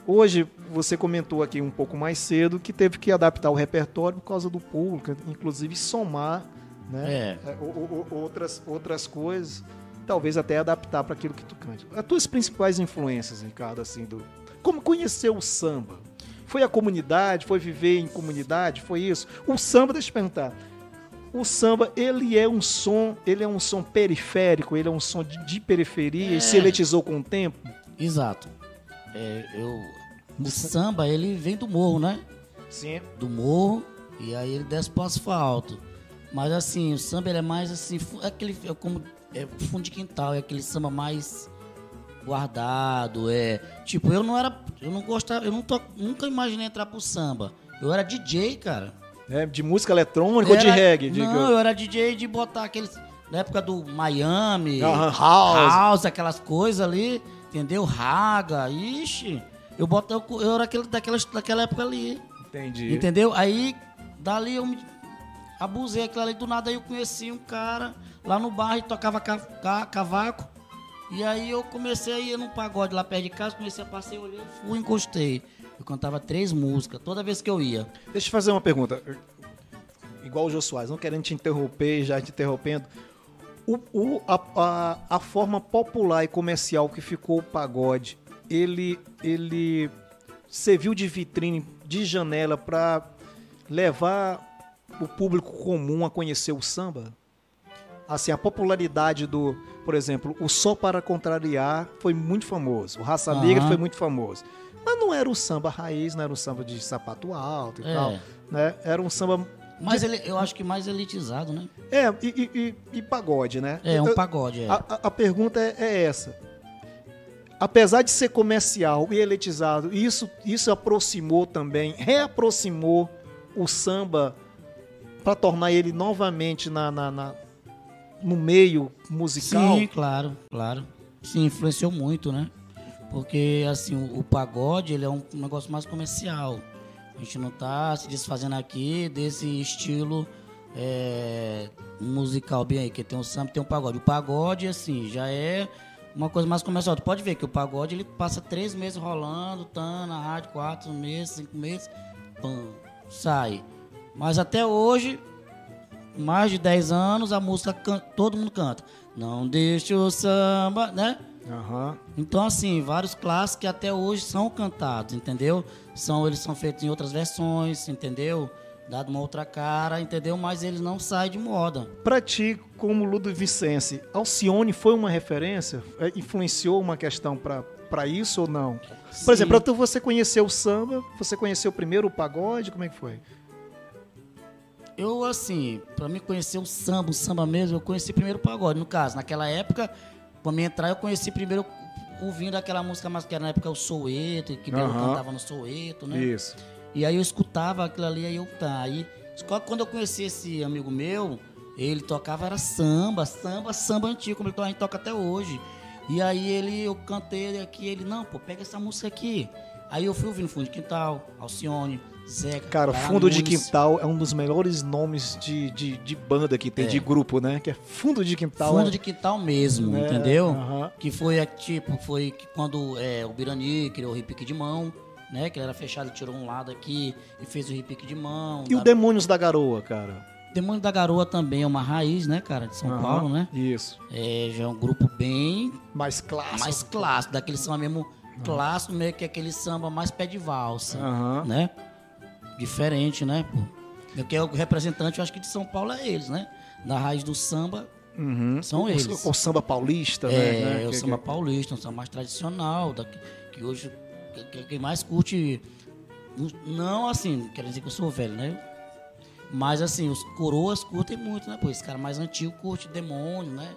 Hoje, você comentou aqui um pouco mais cedo que teve que adaptar o repertório por causa do público, inclusive somar né? É. o- outras, outras coisas, talvez até adaptar para aquilo que tu cante. As tuas principais influências, Ricardo, assim, do. Como conhecer o samba? Foi a comunidade? Foi viver em comunidade? Foi isso? O samba, deixa eu te perguntar. O samba, ele é um som, ele é um som periférico, ele é um som de, de periferia e se eletizou com o tempo? Exato. É, eu, o samba, ele vem do morro, né? Sim. Do morro, e aí ele desce pro asfalto. Mas assim, o samba ele é mais assim, é aquele é como é fundo de quintal, é aquele samba mais guardado, é. Tipo, eu não era, eu não gostava, eu não to, nunca imaginei entrar pro samba. Eu era DJ, cara. É, de música eletrônica ou de Era- reggae? diga? Não, eu era DJ de botar aqueles. Na época do Miami, house. house, aquelas coisas ali, entendeu? Raga, ixi. Eu, boto, eu, era aquele, daquela, daquela época ali. Entendi. Entendeu? Aí, dali eu me abusei aquilo ali. Do nada aí eu conheci um cara lá no bar e tocava ca- ca- cavaco. E aí eu comecei a ir num pagode lá perto de casa, comecei a passar, olhei, fui, encostei. Eu cantava três músicas toda vez que eu ia. Deixa eu fazer uma pergunta. Igual o Jô Soares, não querendo te interromper, já te interrompendo. O, o- a, a- a forma popular e comercial que ficou o pagode, ele, ele serviu de vitrine, de janela para levar o público comum a conhecer o samba? Assim, a popularidade do, por exemplo, o Só para Contrariar foi muito famoso, o Raça. Negra foi muito famoso. Mas não era o samba raiz, não era o samba de sapato alto e É. tal. Né? Era um samba. Mas ele, eu acho que mais elitizado, né? É, e, e- e- e pagode, né? É, um pagode, é. A, a- a pergunta é, é essa. Apesar de ser comercial e elitizado, isso, isso aproximou também, reaproximou o samba para tornar ele novamente na, na- na- no meio musical? Sim, claro, claro. Sim, influenciou muito, né? Porque, assim, o, pagode, ele é um negócio mais comercial. A gente não tá se desfazendo aqui desse estilo é, musical bem aí, que tem o samba tem o pagode. O pagode, assim, já é uma coisa mais comercial. Tu pode ver que o pagode, ele passa três meses rolando, tá na rádio, quatro meses, cinco meses, pam, sai. Mas até hoje, mais de 10 anos, a música todo mundo canta. Não deixe o samba, né? Aham. Então, assim, vários clássicos que até hoje são cantados, entendeu? São, eles são feitos em outras versões, entendeu? Dado uma outra cara, entendeu? Mas eles não saem de moda. Pra ti, como Ludovicense, Alcione foi uma referência? É, Influenciou uma questão pra pra isso ou não? Por Sim. exemplo, você conheceu o samba, você conheceu primeiro o pagode, como é que foi? Eu, assim, pra mim conhecer o samba, o samba mesmo, eu conheci primeiro o pagode. No caso, naquela época, pra mim entrar, eu conheci primeiro ouvindo aquela música mais que era na época o Soueto, que Aham. cantava no Soueto, né? Isso. E aí eu escutava aquilo ali, aí eu tá. Aí, quando eu conheci esse amigo meu, ele tocava era samba, samba, samba antigo, como a gente toca até hoje. E aí ele, eu cantei aqui, ele, não, pô, pega essa música aqui. Aí eu fui ouvindo Fundo de Quintal, Alcione, Zeca. Cara, Fundo de. Quintal é um dos melhores nomes de, de, de banda que tem, É. de grupo, né? Que é Fundo de Quintal. Fundo é- de Quintal mesmo, É, entendeu? Que foi, tipo, foi quando é, o Birani criou o repique de mão, né? Que ele era fechado, ele tirou um lado aqui e fez o repique de mão. E o da- Demônios da Garoa, cara? Demônio da Garoa também é uma raiz, né, cara, de São Aham, Paulo, né? Isso. É, já é um grupo bem Mais clássico. mais clássico, daquele samba mesmo clássico, meio que aquele samba mais pé de valsa, Aham. né? Diferente, né, pô? Porque o representante, eu acho que de São Paulo é eles, né? Da raiz do samba Uhum. são O- eles. O, o samba paulista, é, né? né? o Que- samba que- paulista, um samba mais tradicional, da, que hoje que- que- quem mais curte, não assim, quero dizer que eu sou velho, né? Mas assim, os coroas curtem muito, né? Pô, esse cara mais antigo curte demônio, né?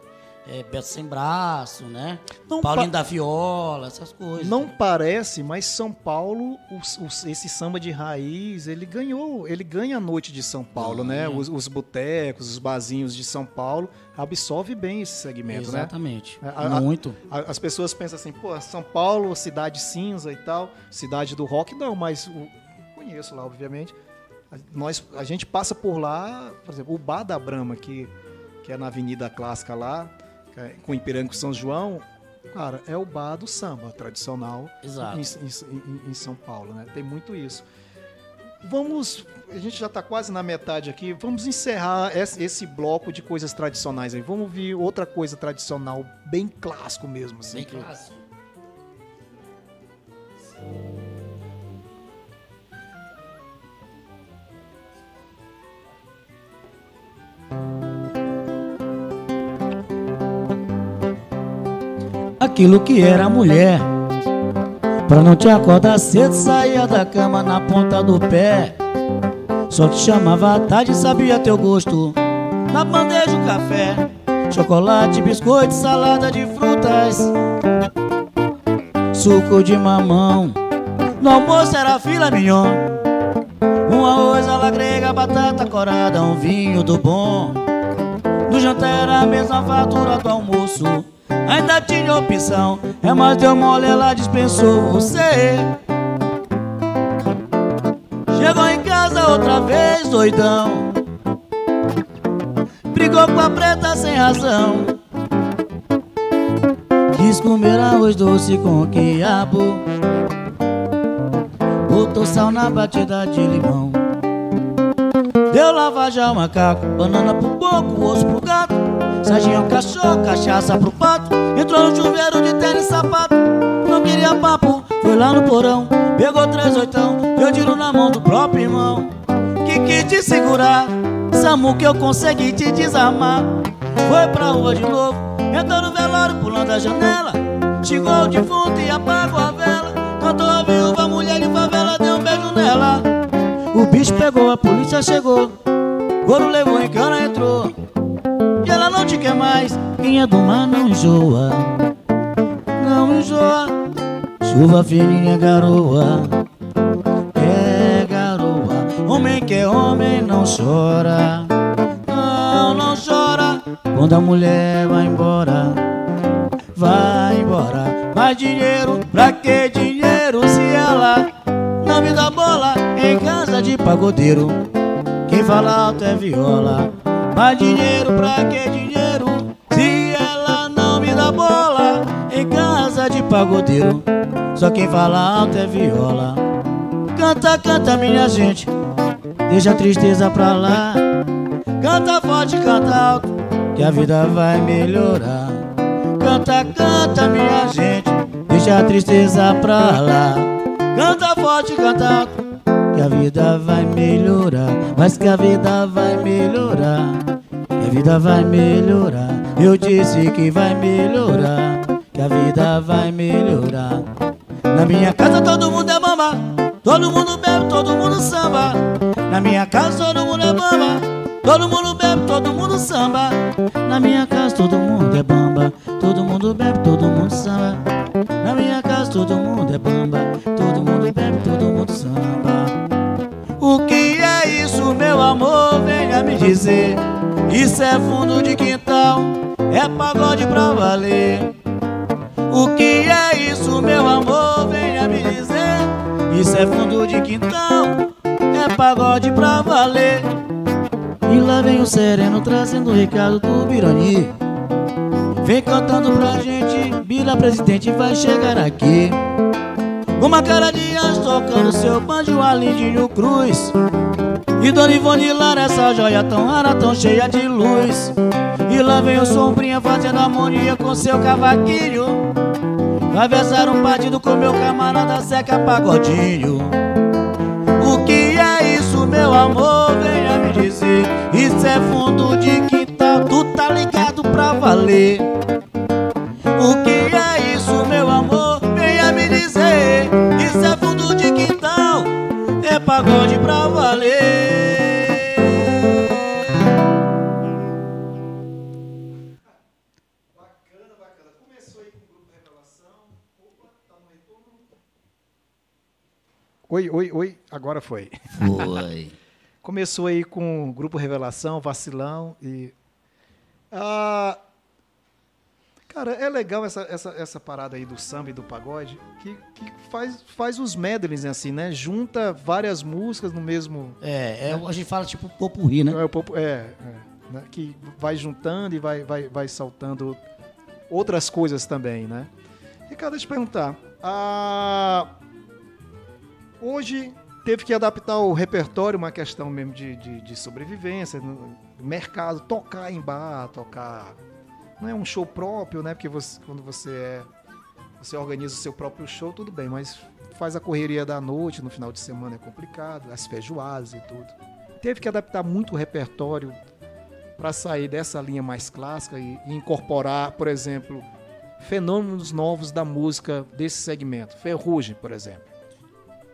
É, Beto Sem Braço, né? Não Paulinho pa- da Viola, essas coisas. Não parece, mas São Paulo, os- os- esse samba de raiz, ele ganhou, ele ganha a noite de São Paulo, né? Os, os botecos, os barzinhos de São Paulo, absorve bem esse segmento, né? Exatamente. A- a- Muito. A- As pessoas pensam assim, pô, São Paulo, cidade cinza e tal, cidade do rock, não, mas o, conheço lá, obviamente. A- Nós, a gente passa por lá, por exemplo, o Bar da Brama, que, que é na Avenida Clássica lá, com Ipiranga e São João, cara, é o bar do samba tradicional em, em- em- São Paulo, né? Tem muito isso. Vamos, a gente já está quase na metade aqui, vamos encerrar esse, esse bloco de coisas tradicionais aí. Vamos ouvir outra coisa tradicional, bem clássico mesmo. Assim, Bem que- clássico. Aquilo que era mulher. Pra não te acordar cedo, saía da cama na ponta do pé. Só te chamava à tarde sabia teu gosto. Na bandeja o café, chocolate, biscoito, salada de frutas, suco de mamão. No almoço era fila mignon. Um arroz à grega, batata corada, um vinho do bom. No jantar era a mesma fatura do almoço Ainda tinha opção É mais deu mole, ela dispensou você. Chegou em casa outra vez, doidão. Brigou com a preta sem razão. Quis comer arroz doce com quiabo. Botou sal na batida de limão. Deu lavagem ao macaco, banana pro porco, osso pro gato Sardinha ao cachorro, cachaça pro pato. Entrou no chuveiro de tênis sapato. Não queria papo, foi lá no porão. Pegou três oitão, deu tiro na mão do próprio irmão. Que quis te segurar Samu que eu consegui te desarmar. Foi pra rua de novo Entrou no velório, pulando a janela. Chegou o defunto e apagou a vela. Cantou a viúva, mulher de favela Deu um beijo nela. O bicho pegou, a polícia chegou. Goro levou em cana, entrou. Te quer mais. Quem é do mar não enjoa. Não enjoa. Chuva fininha, garoa. É garoa. Homem que é homem não chora. Não, não chora. Quando a mulher vai embora. Vai embora. Mais dinheiro, pra que dinheiro se ela não me dá bola em casa de pagodeiro. Quem fala alto é viola. Mais dinheiro pra que dinheiro? Se ela não me dá bola em casa de pagodeiro. Só quem fala alto é viola. Canta, canta, minha gente. Deixa a tristeza pra lá. Canta forte, canta alto, que a vida vai melhorar. Canta, canta, minha gente. Deixa a tristeza pra lá. Canta forte, canta alto, que a vida vai melhorar. Mas que a vida vai melhorar. Vida vai melhorar. Eu disse que vai melhorar. Que a vida vai melhorar. Na minha casa todo mundo é bamba. Todo mundo bebe, todo mundo samba. Na minha casa todo mundo é bamba. Todo mundo bebe, todo mundo samba. Na minha casa todo mundo é bamba. Todo mundo bebe, todo mundo samba. Na minha casa todo mundo é bamba. Todo mundo bebe, todo mundo samba. O que é isso, meu amor? Venha me dizer. Isso é fundo de quintal, é pagode pra valer. O que é isso, meu amor? Venha me dizer. Isso é fundo de quintal, é pagode pra valer. E lá vem o sereno trazendo o recado do Birani. Vem cantando pra gente, Bila Presidente vai chegar aqui. Uma cara de tocando seu banjo, a Lindinho Cruz. E Dona Ivone Lara, essa joia tão rara, tão cheia de luz. E lá vem o Sombrinha fazendo harmonia com seu cavaquinho. Vai versar um partido com meu camarada Zeca Pagodinho. O que é isso, meu amor? Venha me dizer. Isso é fundo de quintal, tu tá ligado pra valer. pagode pra valer. Bacana, bacana. Começou aí com o grupo Revelação. Opa, tá no retorno. Oi, oi, oi. Agora foi. Foi. Começou aí com o grupo Revelação, Vacilão e. Ah, cara, é legal essa, essa, essa parada aí do samba e do pagode, que, que faz, faz os medleys assim, né? Junta várias músicas no mesmo. É, é, a gente fala tipo popurri, né? É, o popo- é, é, né? que vai juntando e vai, vai, vai saltando outras coisas também, né? Ricardo, deixa eu te perguntar. ah, hoje teve que adaptar o repertório, uma questão mesmo de, de, de sobrevivência, no mercado, tocar em bar, tocar. Não é um show próprio, né? Porque você, quando você é. Você organiza o seu próprio show, tudo bem, mas faz a correria da noite, no final de semana é complicado, as feijoadas e tudo. Teve que adaptar muito o repertório para sair dessa linha mais clássica e, incorporar, por exemplo, fenômenos novos da música desse segmento. Ferrugem, por exemplo.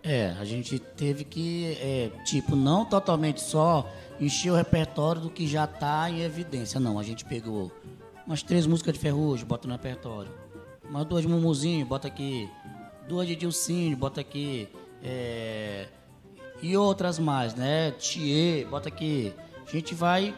É, a gente teve que, é, tipo, não totalmente só encher o repertório do que já tá em evidência. Não, a gente pegou umas três músicas de ferrugem, bota no repertório. Umas duas de Mumuzinho, bota aqui. Duas de Dilcinho, bota aqui. É, e outras mais, né? Thier, bota aqui. A gente vai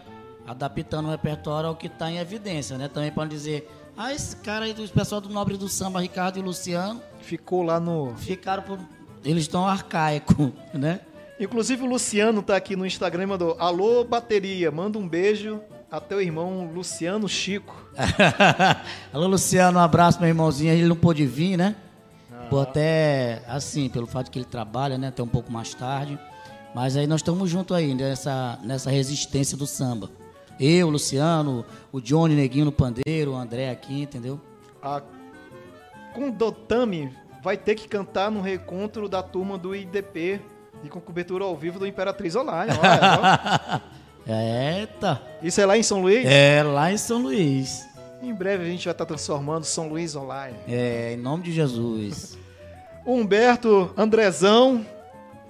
adaptando o repertório ao que tá em evidência, né? Também para dizer, ah, esse cara aí, do pessoal do Nobre do Samba, Ricardo e Luciano, Ficou lá no. ficaram por. Eles estão arcaico, né? Inclusive o Luciano tá aqui no Instagram e mandou: Alô, bateria, manda um beijo a teu irmão Luciano Chico. Alô, Luciano, um abraço, meu irmãozinho. Ele não pôde vir, né? Por até, assim, pelo fato que ele trabalha, né? Até um pouco mais tarde. Mas aí nós estamos juntos aí, nessa, nessa resistência do samba. Eu, Luciano, o Johnny Neguinho no pandeiro, o André aqui, entendeu? A Kundotami vai ter que cantar no reencontro da turma do IDP e com cobertura ao vivo do Imperatriz Online. Olha, Eita! Isso é lá em São Luís? É, lá em São Luís. Em breve a gente vai estar transformando São Luís Online. É, em nome de Jesus. O Humberto Andrezão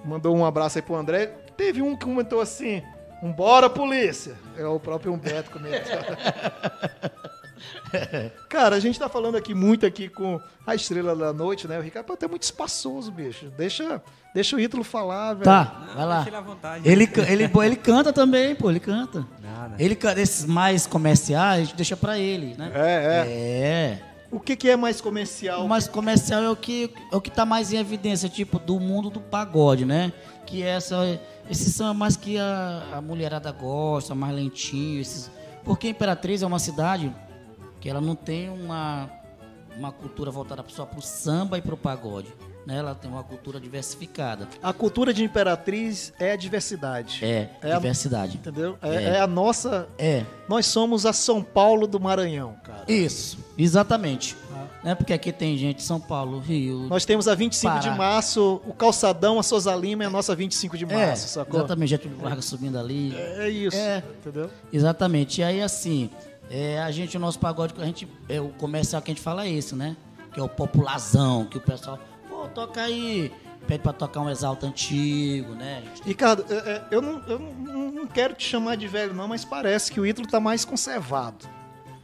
mandou um abraço aí pro André. Teve um que comentou assim: Vambora, polícia! É o próprio Humberto comentou. Cara, a gente tá falando aqui muito aqui com a estrela da noite, né? O Ricardo pode ter muito espaçoso, bicho. Deixa, deixa o Ítalo falar, velho. Tá, vai lá. Deixa ele à vontade. Ele, ele, ele canta também, pô, ele canta. Nada. Ele canta esses mais comerciais, a gente deixa pra ele, né? É, É. O que, que é mais comercial? O mais comercial é o que é o que tá mais em evidência, tipo, do mundo do pagode, né? Que é essa esses são mais que a, a mulherada gosta, mais lentinho, esses porque Imperatriz é uma cidade que ela não tem uma uma cultura voltada só pro samba e pro pagode, né? Ela tem uma cultura diversificada. A cultura de Imperatriz é a diversidade. É, É a- diversidade. Entendeu? É, É. é a nossa. É. Nós somos a São Paulo do Maranhão, cara. Isso, exatamente. Né? Porque aqui tem gente de São Paulo, Rio. Nós temos a 25 de Pará. março, o calçadão, a Souza Lima é a nossa 25 de é, março, sacou? exatamente, Getúlio Vargas subindo ali. É isso. É. Entendeu? Exatamente. E aí, assim, é, a gente, o nosso pagode, a gente, é, o comercial que a gente fala é esse, né? Que é o popularzão, que o pessoal, pô, toca aí, pede pra tocar um exalta antigo, né? Ricardo, é, é, eu, não, eu não, não quero te chamar de velho, não, mas parece que o Ítalo tá mais conservado.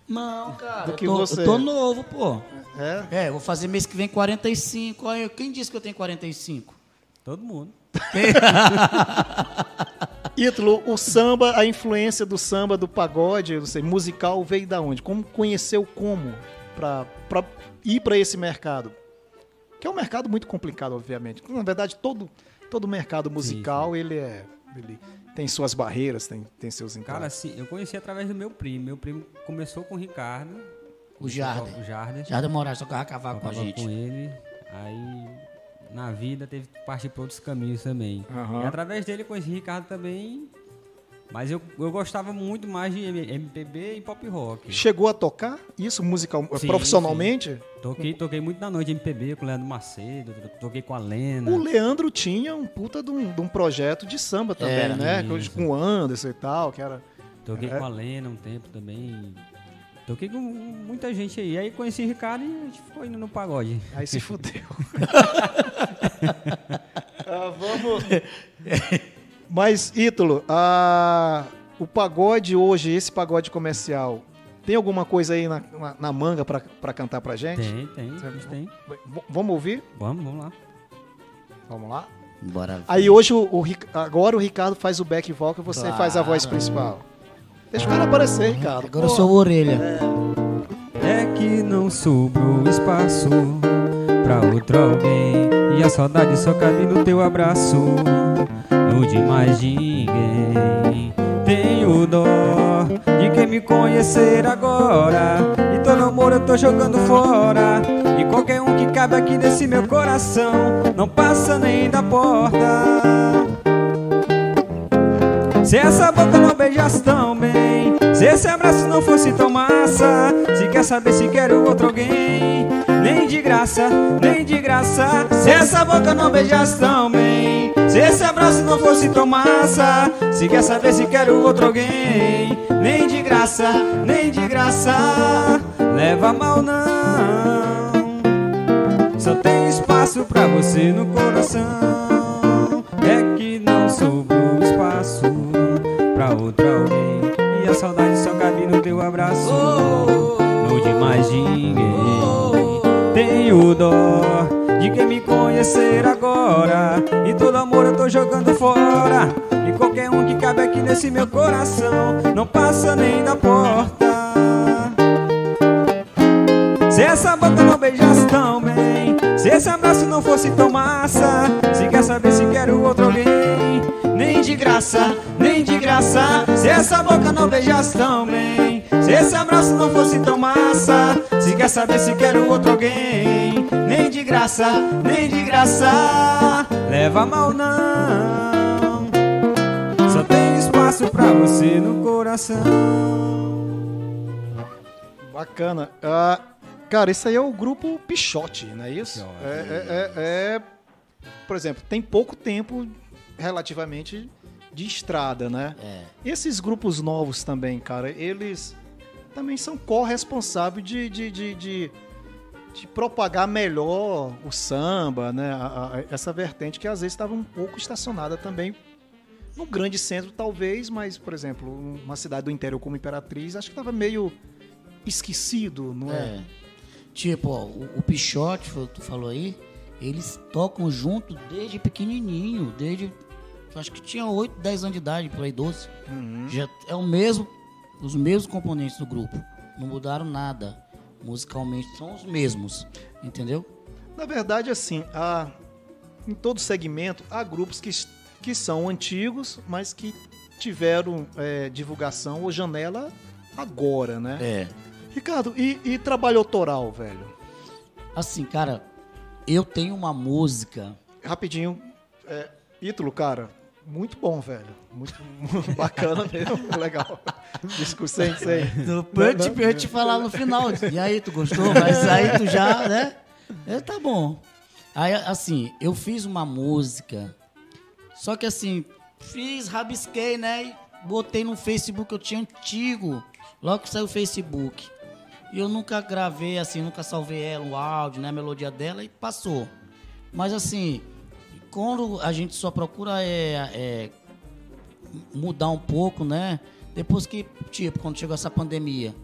Não, cara, Do eu que tô, você. eu tô novo, pô. É? É, eu vou fazer mês que vem 45. Aí, quem disse que eu tenho 45? Todo mundo. Ítalo, o samba, a influência do samba, do pagode, eu não sei, musical, veio da onde? Como conheceu como pra, pra ir pra esse mercado? Que é um mercado muito complicado, obviamente. Na verdade, todo, todo mercado musical, ele é... Ele tem suas barreiras, tem, tem seus Cara, encargos. assim, eu conheci através do meu primo. Meu primo começou com o Ricardo. O Jardim. O Jardim. Já Moraes tocava cavalo com a gente. com ele. Aí, na vida, teve que partir para outros caminhos também. Aham. E através dele eu conheci o Ricardo também. Mas eu, eu gostava muito mais de MPB e pop rock. Chegou a tocar isso musical, Sim, profissionalmente? Toquei, toquei muito na noite MPB com o Leandro Macedo, toquei com a Lena. O Leandro tinha um puta de um, de um projeto de samba também, Era, né? isso. Com o Anderson e tal, que era... Toquei É. com a Lena um tempo também. Toquei com muita gente aí. Aí conheci o Ricardo e a gente ficou indo no pagode. Aí se fudeu. Ah, vamos. Mas, Ítalo, ah, o pagode hoje, esse pagode comercial, tem alguma coisa aí na, na- na manga pra, pra cantar pra gente? Tem, tem, tem. Vamos ouvir? Vamos, vamos lá. Vamos lá. Bora ver. Aí hoje, o, o agora o Ricardo faz o back vocal e você Claro. faz a voz principal. Deixa o cara aparecer, Ricardo. Agora eu Pô. sou o orelha. É que não sobrou espaço pra outro alguém E a saudade só cabe no teu abraço No de mais ninguém Tenho dó de quem me conhecer agora E todo amor eu tô jogando fora E qualquer um que cabe aqui nesse meu coração Não passa nem da porta se essa boca não beijasse tão bem Se esse abraço não fosse tão massa Se quer saber se quero outro alguém Nem de graça, nem de graça Se essa boca não beijasse tão bem Se esse abraço não fosse tão massa Se quer saber se quero outro alguém Nem de graça, nem de graça Leva mal não só tem espaço pra você no coração. Cabe no teu abraço. No de mais ninguém. Tenho dó de quem me conhecer agora. E todo amor eu tô jogando fora. E qualquer um que cabe aqui nesse meu coração. Não passa nem da porta. Se essa boca não beijasse tão bem Se esse abraço não fosse tão massa Se quer saber se quero outro alguém Nem de graça, nem de graça Se essa boca não beijasse tão bem Se esse abraço não fosse tão massa Se quer saber se quero outro alguém Nem de graça, nem de graça Leva mal não Só tem espaço pra você no coração Bacana. Ah, cara, esse aí é o grupo Pichote, não é isso? É, é- é- é- por exemplo, tem pouco tempo relativamente de estrada, né? É. Esses grupos novos também, cara, eles também são corresponsáveis de, de, de, de, de propagar melhor o samba, né? A- a- essa vertente que às vezes estava um pouco estacionada também no grande centro, talvez, mas, por exemplo, uma cidade do interior como Imperatriz, acho que estava meio esquecido, não é? É. Tipo, ó, o, o Pichote, tu falou aí, eles tocam junto desde pequenininho, desde. Acho que tinha 8, 10 anos de idade, por aí 12. Já é o mesmo, os mesmos componentes do grupo. Não mudaram nada. Musicalmente são os mesmos. Entendeu? Na verdade, assim, há, em todo segmento, há grupos que, que são antigos, mas que tiveram é, divulgação ou janela agora, né? É. Ricardo, e, e trabalho autoral, velho? Assim, cara, eu tenho uma música. Rapidinho, é, Ítalo, cara, muito bom, velho. Muito, bacana mesmo, legal. Sem, sem. Pra eu, te, eu te falar no final. E aí, tu gostou? Mas aí tu já, né? É, tá bom. Aí, assim, eu fiz uma música. Só que assim, fiz, rabisquei, né? E botei no Facebook eu tinha antigo. Logo que saiu o Facebook. E eu nunca gravei, assim, nunca salvei ela, o áudio, né? A melodia dela e passou. Mas assim, quando a gente só procura é, é, mudar um pouco, né? Depois que, tipo, quando chegou essa pandemia,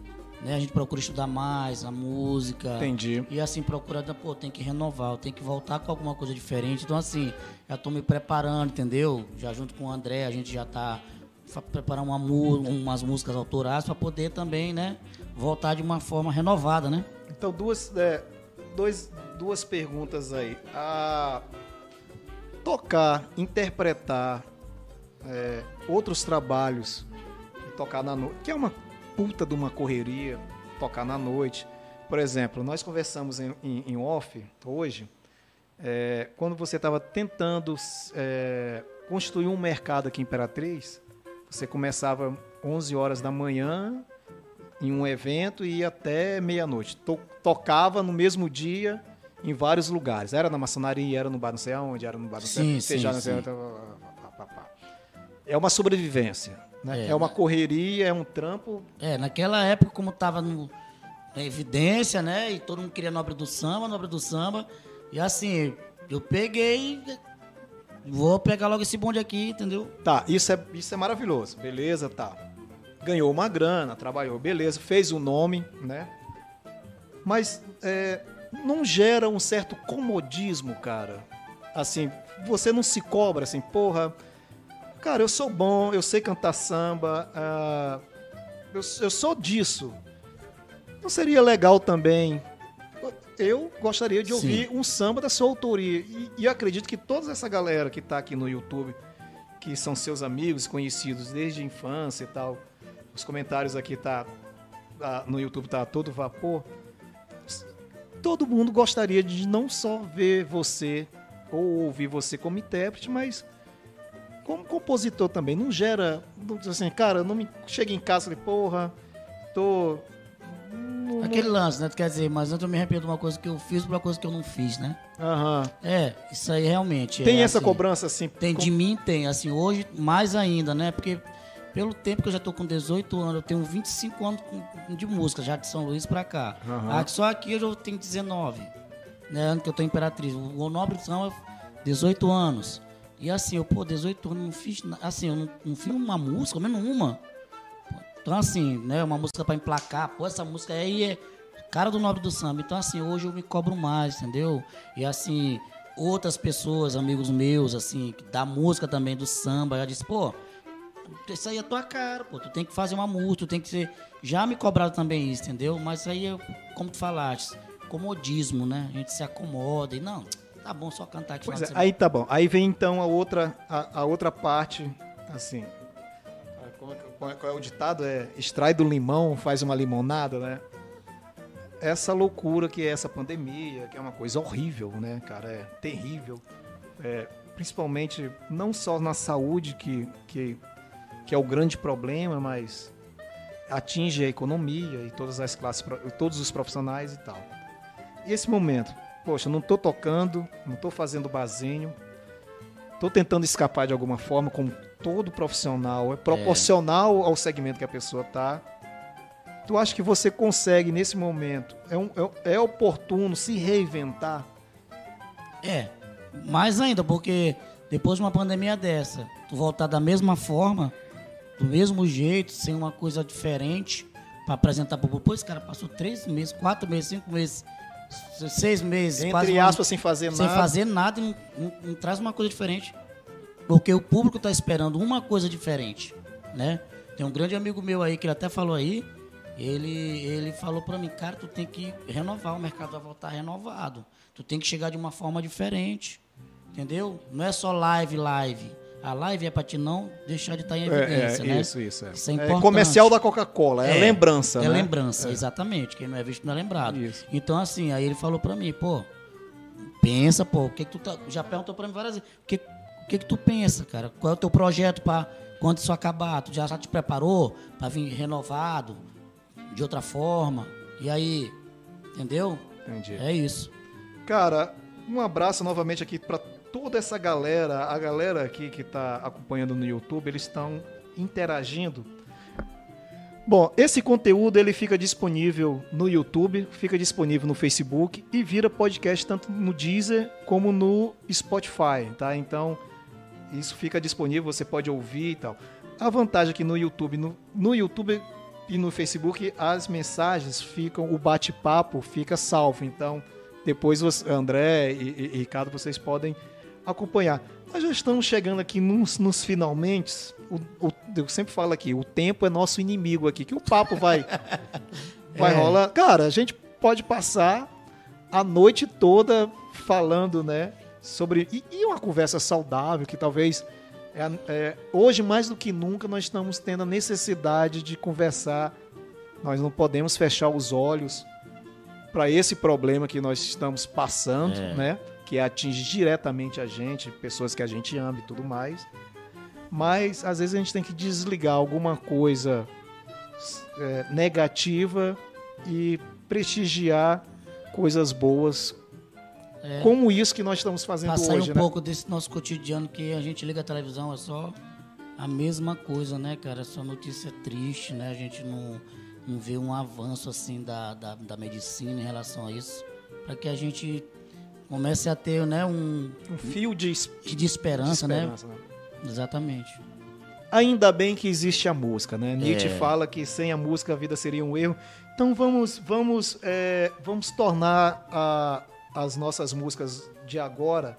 né? A gente procura estudar mais a música. Entendi. E assim, procura, pô, tem que renovar, tenho que voltar com alguma coisa diferente. Então, assim, já tô me preparando, entendeu? Já junto com o André, a gente já tá preparando uma, umas músicas autorais para poder também, né? Voltar de uma forma renovada, né? Então, duas, é, dois, duas perguntas aí. A tocar, interpretar é, outros trabalhos, tocar na noite, que é uma puta de uma correria, tocar na noite. Por exemplo, nós conversamos em, em- em off hoje, é, quando você estava tentando é, construir um mercado aqui em Imperatriz, você começava 11 horas da manhã em um evento e ia até meia-noite. To- tocava no mesmo dia em vários lugares. Era na maçonaria, era no bar não sei aonde, era no bar não sei Sim, aonde, sim, já não sei sim. onde, pá. É uma sobrevivência. Né? É, É, uma né? correria, é um trampo. É, naquela época, como tava no, na evidência, né? E todo mundo queria nobre do samba, nobre do samba. E assim, eu peguei. Vou pegar logo esse bonde aqui, entendeu? Tá, isso é, isso é maravilhoso. Beleza, tá. Ganhou uma grana, trabalhou, beleza, fez o nome, né? Mas é, não gera um certo comodismo, cara. Assim, você não se cobra assim, porra, cara, eu sou bom, eu sei cantar samba, ah, eu, eu sou disso. Não seria legal também? Eu gostaria de ouvir um samba da sua autoria. E, e eu acredito que toda essa galera que está aqui no YouTube, que são seus amigos, conhecidos desde a infância e tal, os comentários aqui tá, tá no YouTube tá a todo vapor. Todo mundo gostaria de não só ver você ou ouvir você como intérprete, mas como compositor também. Não gera, não diz assim, cara, não me chega em casa e porra, tô não- Aquele lance, né? Tu quer dizer, mas antes eu me arrependo de uma coisa que eu fiz por uma coisa que eu não fiz, né? Aham. É, isso aí realmente. Tem é, essa assim, cobrança assim? Tem, com- de mim tem. Assim, hoje, mais ainda, né? Porque pelo tempo que eu já tô com 18 anos, eu tenho 25 anos de música, já de São Luís pra cá. Ah, Só aqui eu já tenho 19, né? Ano que eu tô Imperatriz. O Nobre são 18 anos. E assim, eu, pô, 18 anos, não fiz, assim, eu não, não fiz uma música, menos uma. Então, assim, né, uma música pra emplacar, pô, essa música aí é cara do Nobre do Samba. Então, assim, hoje eu me cobro mais, entendeu? E, assim, outras pessoas, amigos meus, assim, da música também, do samba, já disse, pô, isso aí é tua cara, pô, tu tem que fazer uma música, tu tem que ser... Já me cobraram também isso, entendeu? Mas aí, eu, como tu falaste, comodismo, né? A gente se acomoda e, não, tá bom, só cantar aqui. Pois é, aí tá bom. Aí vem então a outra, a, a outra parte, assim. como é Qual é, qual é o ditado? É extrai do limão, faz uma limonada, né? Essa loucura que é essa pandemia, que é uma coisa horrível, né, cara? É terrível. É, principalmente, não só na saúde, que, que, que é o grande problema, mas atinge a economia e todas as classes, todos os profissionais e tal. E esse momento, poxa, não tô tocando, não tô fazendo barzinho, tô tentando escapar de alguma forma, como todo profissional, é proporcional ao segmento que a pessoa tá. Tu acha que você consegue nesse momento? É, um- é, é oportuno se reinventar? É, mais ainda, porque depois de uma pandemia dessa, tu voltar da mesma forma, do mesmo jeito, sem uma coisa diferente, pra apresentar pro povo. Pô, esse cara passou três meses, quatro meses, cinco meses, se- seis meses, Entre um aspas, sem fazer sem nada. fazer nada não, não- não traz uma coisa diferente. Porque o público tá esperando uma coisa diferente, né? Tem um grande amigo meu aí, que ele até falou aí, ele, ele falou pra mim, cara, tu tem que renovar, o mercado vai voltar renovado. Tu tem que chegar de uma forma diferente, entendeu? Não é só live, live. A live é pra te não deixar de estar em É, evidência, é, né? Isso, isso. É, Isso é É comercial da Coca-Cola, é, lembrança, É né? lembrança, exatamente. Quem não é visto não é lembrado. Isso. Então, assim, aí ele falou pra mim, pô, pensa, pô, o que que tu tá... Já perguntou pra mim várias vezes, o que, o que que tu pensa, cara? Qual é o teu projeto pra quando isso acabar? Tu já, já te preparou pra vir renovado, de outra forma? E aí, entendeu? Entendi. É isso. Cara, um abraço novamente aqui para toda essa galera, a galera aqui que está acompanhando no YouTube, eles estão interagindo. Bom, esse conteúdo ele fica disponível no YouTube, fica disponível no Facebook e vira podcast tanto no Deezer como no Spotify, tá? Então, isso fica disponível, você pode ouvir e tal. A vantagem aqui no YouTube, no, no YouTube e no Facebook, as mensagens ficam, o bate-papo fica salvo. Então, depois você, André e- e Ricardo, vocês podem acompanhar. Nós já estamos chegando aqui nos, nos finalmente. O, o- eu sempre falo aqui, o tempo é nosso inimigo aqui, que o papo vai, vai rolar. Cara, a gente pode passar a noite toda falando, né? Sobre. E, e uma conversa saudável, que talvez. é- é, hoje, mais do que nunca, nós estamos tendo a necessidade de conversar. Nós não podemos fechar os olhos para esse problema que nós estamos passando, né? Que atinge diretamente a gente, pessoas que a gente ama e tudo mais. Mas às vezes a gente tem que desligar alguma coisa é, negativa e prestigiar coisas boas, É. como isso que nós estamos fazendo Pra sair hoje, um né? pouco desse nosso cotidiano que a gente liga a televisão, é só a mesma coisa, né, cara? Só notícia triste, né? A gente não, não vê um avanço assim da, da, da medicina em relação a isso. Para que a gente comece a ter, né, um Um fio de, es- de de esperança, esperança, né? né? Exatamente. Ainda bem que existe a música, né? Nietzsche É. fala que sem a música a vida seria um erro. Então vamos, vamos, é, vamos tornar a- as nossas músicas de agora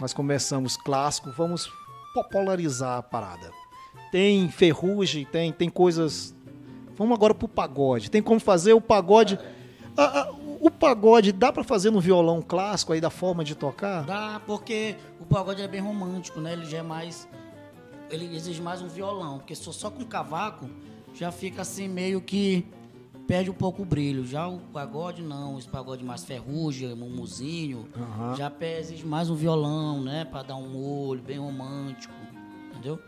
nós começamos clássico, vamos popularizar a parada. Tem ferrugem, tem, tem coisas. Vamos agora pro pagode. Tem como fazer o pagode. Ah, ah, o pagode dá pra fazer no violão clássico aí da forma de tocar? Dá, porque o pagode é bem romântico, né? Ele já é mais. Ele exige mais um violão, porque só, só com cavaco já fica assim meio que perde um pouco o brilho. Já o pagode não, esse pagode mais ferrugem, mumuzinho, Aham. já exige mais um violão, né? Pra dar um olho bem romântico, entendeu?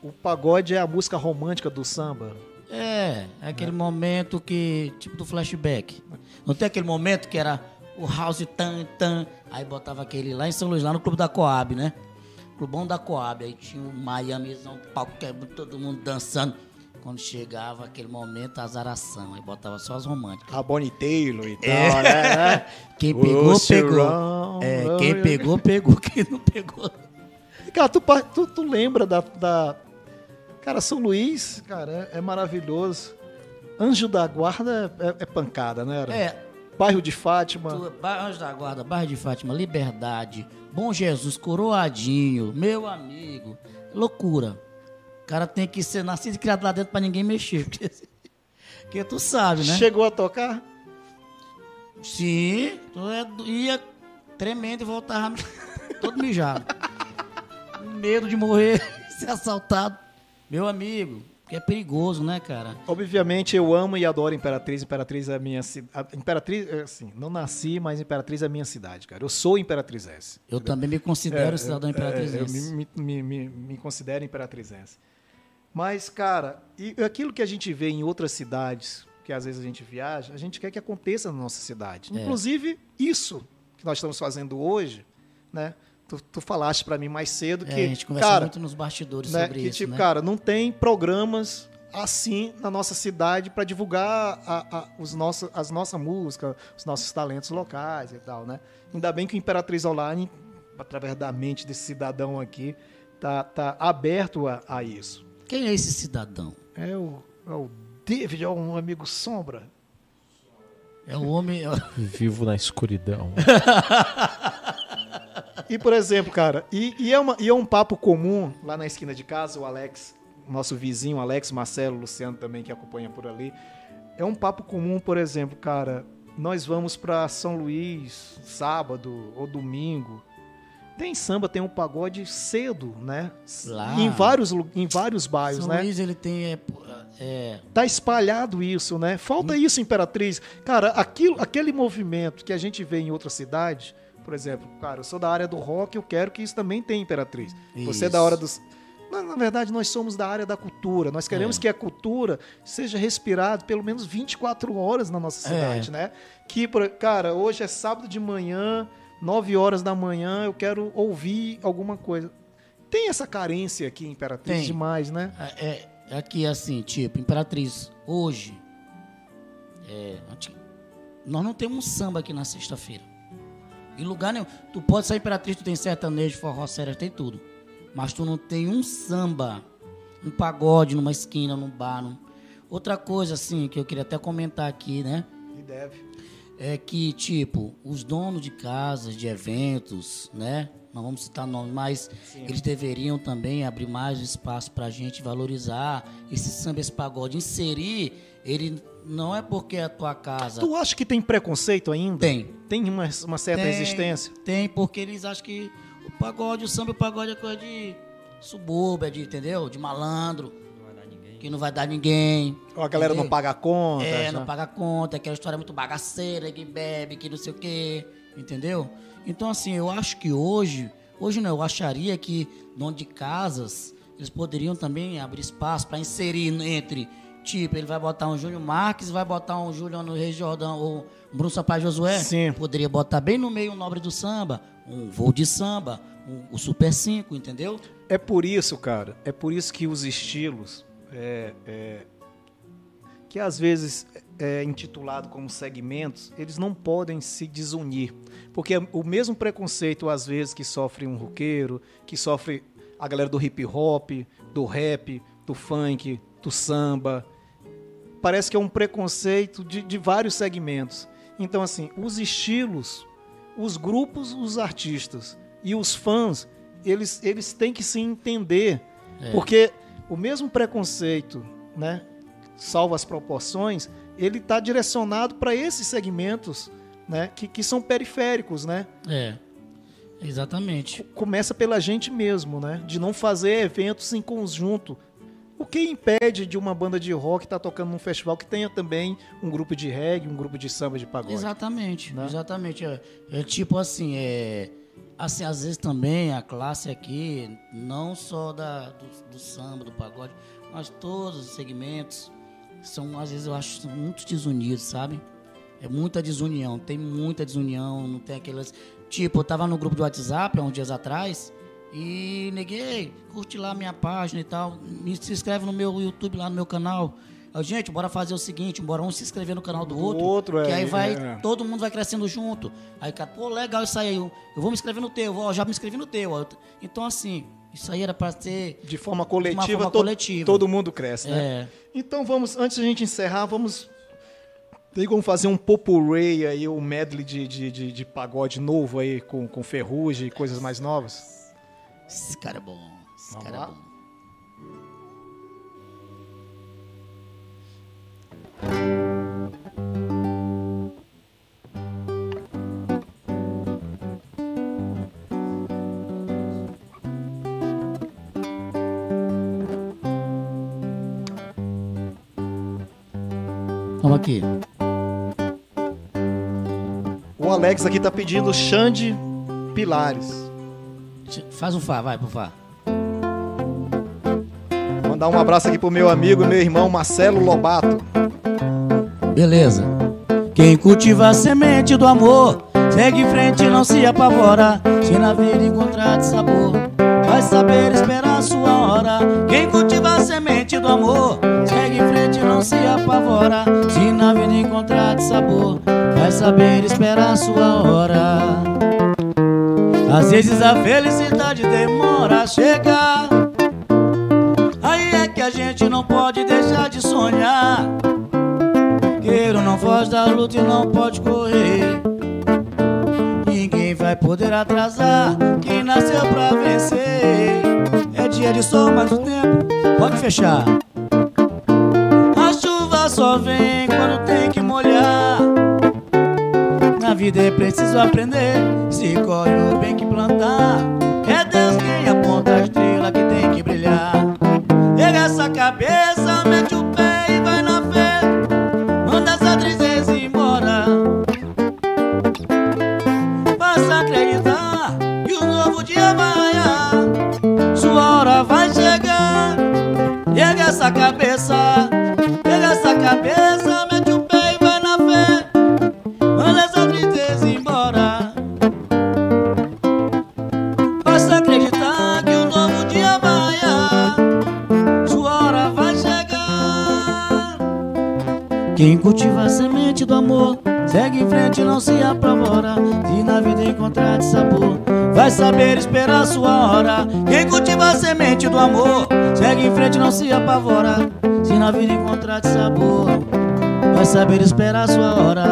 O pagode é a música romântica do samba. É, é aquele momento que, tipo do flashback. Não tem aquele momento que era o house tan tan, aí botava aquele lá em São Luís, lá no clube da Coab, né? Clubão da Coab, aí tinha o Miamizão, palco quebrando, todo mundo dançando. Quando chegava aquele momento, azaração, aí botava só as românticas. A Bonnie Taylor e tal, É. né? Quem pegou, Ô, pegou. É, quem pegou, pegou. Quem não pegou. Cara, tu, tu, tu lembra da, da- Cara, São Luís, cara, é, é maravilhoso. Anjo da Guarda é, é pancada, né? Era? É, Bairro de Fátima. Tu- Anjo da Guarda, Barra de Fátima, Liberdade, Bom Jesus, Coroadinho, meu amigo. Loucura. O cara tem que ser nascido e criado lá dentro pra ninguém mexer. Porque, porque tu sabe, né? Chegou a tocar? Sim, tu é ia tremendo e voltava todo mijado. Medo de morrer, ser assaltado. Meu amigo, que é perigoso, né, cara? Obviamente eu amo e adoro Imperatriz. Imperatriz é a minha cidade. Imperatriz, é, assim, não nasci, mas Imperatriz é a minha cidade, cara. Eu sou Imperatrizense. Eu também me considero cidadão É, imperatrizense. eu me, me, me, me considero imperatrizense. Mas, cara, e aquilo que a gente vê em outras cidades, que às vezes a gente viaja, a gente quer que aconteça na nossa cidade. É. Inclusive, isso que nós estamos fazendo hoje, né? Tu, tu falaste pra mim mais cedo É, que, a gente conversa cara, muito nos bastidores né, sobre que isso, tipo, né? cara, não tem programas assim na nossa cidade para divulgar a, a- os nossos, as nossas músicas, os nossos talentos locais e tal, né? Ainda bem que o Imperatriz Online, através da mente desse cidadão aqui, tá, tá aberto a, a isso. Quem é esse cidadão? É o, é o David, é um amigo sombra. É o homem. Vivo na escuridão. E, por exemplo, cara, e, e é uma, e é um papo comum lá na esquina de casa, o Alex, nosso vizinho, Alex, Marcelo, Luciano também, que acompanha por ali. É um papo comum, por exemplo, cara, nós vamos pra São Luís sábado ou domingo. Tem samba, tem um pagode cedo, né? Lá. Em vários, em vários bairros, São né? Luís, ele tem. É, é, Tá espalhado isso, né? Falta isso, Imperatriz. Cara, aquilo, aquele movimento que a gente vê em outras cidades, por exemplo, cara, eu sou da área do rock, eu quero que isso também tenha Imperatriz. Você é da Isso. hora dos. Na, na verdade, nós somos da área da cultura. Nós queremos É. que a cultura seja respirada pelo menos 24 horas na nossa É. cidade, né? Que, cara, hoje é sábado de manhã, 9 horas da manhã, eu quero ouvir alguma coisa. Tem essa carência aqui, Imperatriz, Tem. demais, né? é, é aqui assim, tipo, Imperatriz, hoje. é, nós não temos um samba aqui na sexta-feira. Em lugar nenhum. Tu pode sair Imperatriz, tu tem sertanejo, forró, sério, tem tudo. Mas tu não tem um samba, um pagode numa esquina, num bar. Num... Outra coisa, assim, que eu queria até comentar aqui, né? E deve. é que, tipo, os donos de casas, de eventos, né? Não vamos citar nomes, mas eles deveriam também abrir mais espaço pra gente valorizar esse samba, esse pagode. Inserir, ele não é porque é a tua casa. Tu acha que tem preconceito ainda? Tem. Tem uma, uma certa Tem, resistência? Tem, porque eles acham que o pagode, o samba e o pagode é coisa de subúrbio, é de, entendeu? De malandro. Que não vai dar ninguém. Ou a galera não entendeu? paga a conta? É, já? não paga conta, aquela história muito bagaceira, que bebe, que não sei o quê, entendeu? Então, assim, eu acho que hoje, hoje não, eu acharia que dono de casas, eles poderiam também abrir espaço para inserir entre, tipo, ele vai botar um Júnior Marques, vai botar um Juliano Reis Jordão ou um Bruno Sampaio Josué, Sim. poderia botar bem no meio o Nobre do Samba, um Voo de Samba, um- o Super 5, entendeu? É por isso, cara, é por isso que os estilos, é, é, que às vezes é intitulado como segmentos, eles não podem se desunir. Porque o mesmo preconceito, às vezes, que sofre um roqueiro, que sofre a galera do hip hop, do rap, do funk, do samba, parece que é um preconceito de, de vários segmentos. Então, assim, os estilos, os grupos, os artistas e os fãs, eles, eles têm que se entender. É. Porque o mesmo preconceito, né, salvo as proporções, ele está direcionado para esses segmentos né, que, que são periféricos, né? É, exatamente. Começa pela gente mesmo, né? De não fazer eventos em conjunto, o que impede de uma banda de rock estar tá tocando num festival que tenha também um grupo de reggae, um grupo de samba de pagode? Exatamente, né? exatamente. É, é, tipo assim, é, assim, às vezes também a classe aqui, não só da, do, do samba, do pagode, mas todos os segmentos são, às vezes, eu acho, muito desunidos, sabe? É muita desunião, tem muita desunião, não tem aquelas. Tipo, eu tava no grupo do WhatsApp há uns dias atrás e neguei, curte lá minha página e tal, me, se inscreve no meu YouTube, lá no meu canal. Eu, gente, bora fazer o seguinte, bora um se inscrever no canal do, outro outro, outro, que é, aí vai, é, é. todo mundo vai crescendo junto. Aí, cara, pô, legal isso aí, eu, eu vou me inscrever no teu, ó, já me inscrevi no teu. Ó. Então, assim, isso aí era para ser... De forma coletiva, de forma to coletiva. todo mundo cresce, né? É. Então, vamos, antes da a gente encerrar, vamos... Tem como fazer um popurrei aí, um medley de, de, de, de pagode novo aí, com, com ferrugem e coisas mais novas? Esse cara é bom. Esse Vamos cara é lá. é bom. Vamos aqui. O Alex aqui tá pedindo Xande Pilares. Faz um Fá, vai pro Fá. Mandar um abraço aqui pro meu amigo e meu irmão Marcelo Lobato. Beleza. Quem cultiva a semente do amor, segue em frente e não se apavora. Se na vida encontrar de sabor, vai saber esperar a sua hora. Quem cultiva a semente do amor, segue em frente e não se apavora. Se na vida encontrar de sabor, vai saber esperar a sua hora. Às vezes a felicidade demora a chegar. Aí é que a gente não pode deixar de sonhar. Queiro não foge da luta e não pode correr. Ninguém vai poder atrasar quem nasceu pra vencer. É dia de sol, mas o tempo pode fechar. A chuva só vem quando tem que vida é preciso aprender. Se corre o bem que plantar, é Deus quem aponta a estrela que tem que brilhar. Pega essa cabeça, mete o pé e vai na fé. Manda essa tristeza embora. Faça acreditar que um novo dia vai. Sua hora vai chegar. Pega essa cabeça, pega essa cabeça. se apavora Se na vida encontrar de sabor. Vai saber esperar sua hora. Quem cultiva a semente do amor Segue em frente, não se apavora Se na vida encontrar de sabor. Vai saber esperar sua hora.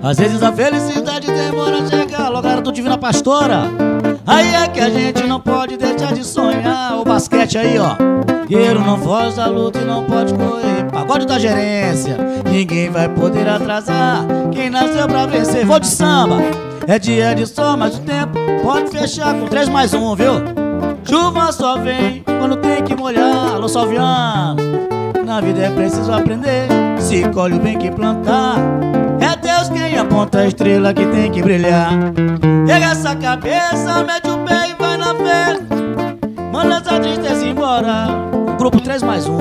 Às vezes a felicidade demora a chegar Logo era do a Pastora. Aí é que a gente não pode deixar de sonhar. O basquete aí, ó. Guerreiro não foge da luta e não pode correr pagode da gerência. Ninguém vai poder atrasar quem nasceu pra vencer. Vou de samba, é dia de sol, mas o tempo pode fechar com 3 mais 1, viu? Chuva só vem quando tem que molhar. Alô, Salviano, na vida é preciso aprender. Se colhe o bem que plantar. É Deus quem aponta a estrela que tem que brilhar. Pega essa cabeça, mete o pé e vai na fé. Manda essa tristeza embora. Grupo 3 mais 1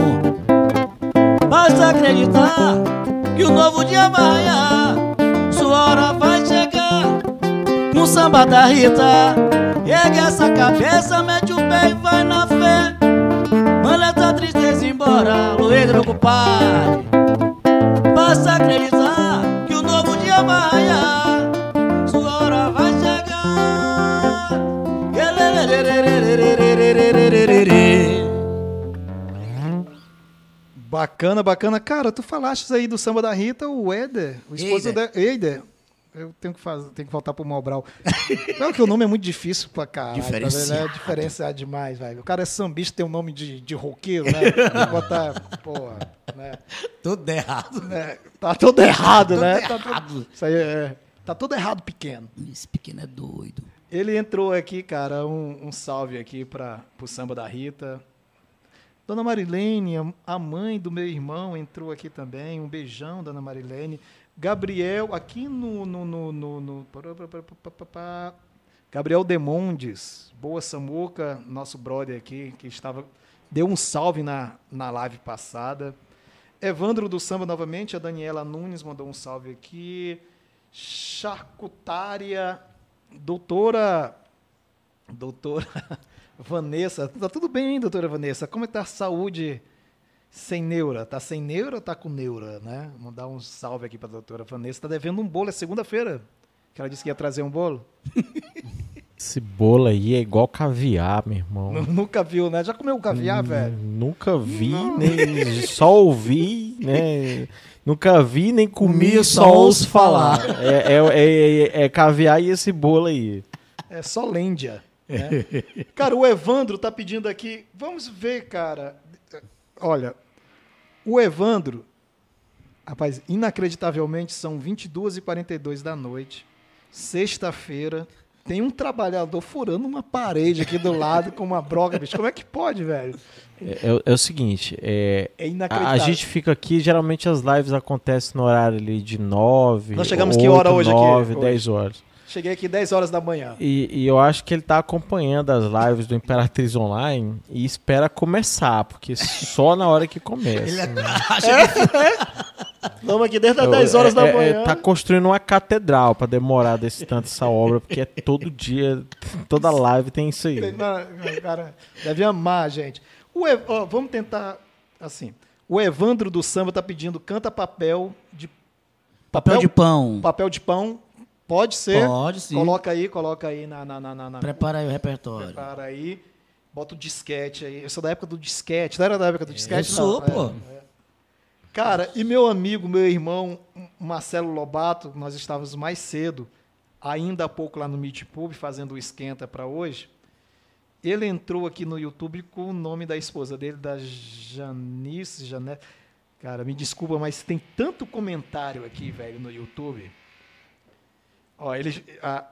posso acreditar que o novo dia vai Sua hora vai chegar no samba da Rita. Ergue essa cabeça, mete o pé e vai na fé. Manda essa tristeza embora, Luedro compadre. Bacana, bacana. Cara, tu falaste aí do samba da Rita, o Eder o esposo da Eider. Eu tenho que fazer, tenho que voltar pro Mobral. claro que o nome é muito difícil pra caralho. Diferenciado. Né? Diferenciado demais, velho. O cara é sambista, tem um nome de, de roqueiro, né? Botar, porra, né? Tudo errado. Né? Tá tudo errado, né? Tudo tá errado. Tudo, isso aí é, tá tudo errado, pequeno. Esse pequeno é doido. Ele entrou aqui, cara, um, um salve aqui para pro samba da Rita, Dona Marilene, a- mãe do meu irmão, entrou aqui também. Um beijão, Dona Marilene. Gabriel, aqui no. no, no, no, no-. Gabriel Demondes, boa Samuca, nosso brother aqui, que estava. Deu um salve na, na live passada. Evandro do Samba novamente, a Daniela Nunes mandou um salve aqui. Charcutária, doutora. Doutora Vanessa. Tá tudo bem, hein, doutora Vanessa? Como é que tá a saúde sem neura? Tá sem neura ou tá com neura, né? Mandar um salve aqui pra doutora Vanessa. Tá devendo um bolo, é segunda-feira. Que ela disse que ia trazer um bolo. Esse bolo aí é igual caviar, meu irmão. Nunca viu, né? Já comeu caviar, velho? Nunca vi, nem só ouvi, né? Nunca vi, nem comi, só ouço ouço falar. É, é, é- é caviar e esse bolo aí. É só lêndia. Né? cara, o Evandro tá pedindo aqui. Vamos ver, cara. Olha, o Evandro, rapaz, inacreditavelmente são 22h42 da noite, sexta-feira. Tem um trabalhador furando uma parede aqui do lado com uma broca, bicho. Como é que pode, velho? É, é- é o seguinte, é, É a, inacreditável. a gente fica aqui, geralmente as lives acontecem no horário ali de 9, Nós chegamos que hora hoje aqui? 9, Hoje. 10 horas. Cheguei aqui 10 horas da manhã. E, e eu acho que ele tá acompanhando as lives do Imperatriz Online e espera começar, porque só na hora que começa. Ele é né? acha que Vamos aqui desde as Eu- 10 horas é- da é- manhã. tá construindo uma catedral pra demorar desse tanto essa obra, porque é todo dia, toda live tem isso aí. Não, cara, deve amar, gente. O Ev- ó, vamos tentar assim. O Evandro do Samba tá pedindo canta papel de papel de pão. papel de pão. Pode ser. Pode sim. Coloca aí, coloca aí na na na, na, Prepara aí o repertório. prepara aí. Bota o disquete aí. Eu sou da época do disquete. Não era da época do disquete? Eu sou, não. pô. É, é. Cara, e meu amigo, meu irmão, Marcelo Lobato, nós estávamos mais cedo, ainda há pouco lá no Meet Pub, fazendo o esquenta para hoje. Ele entrou aqui no YouTube com o nome da esposa dele, da Janice, Janete. Cara, me desculpa, mas tem tanto comentário aqui, velho, no YouTube. Ó, ele, a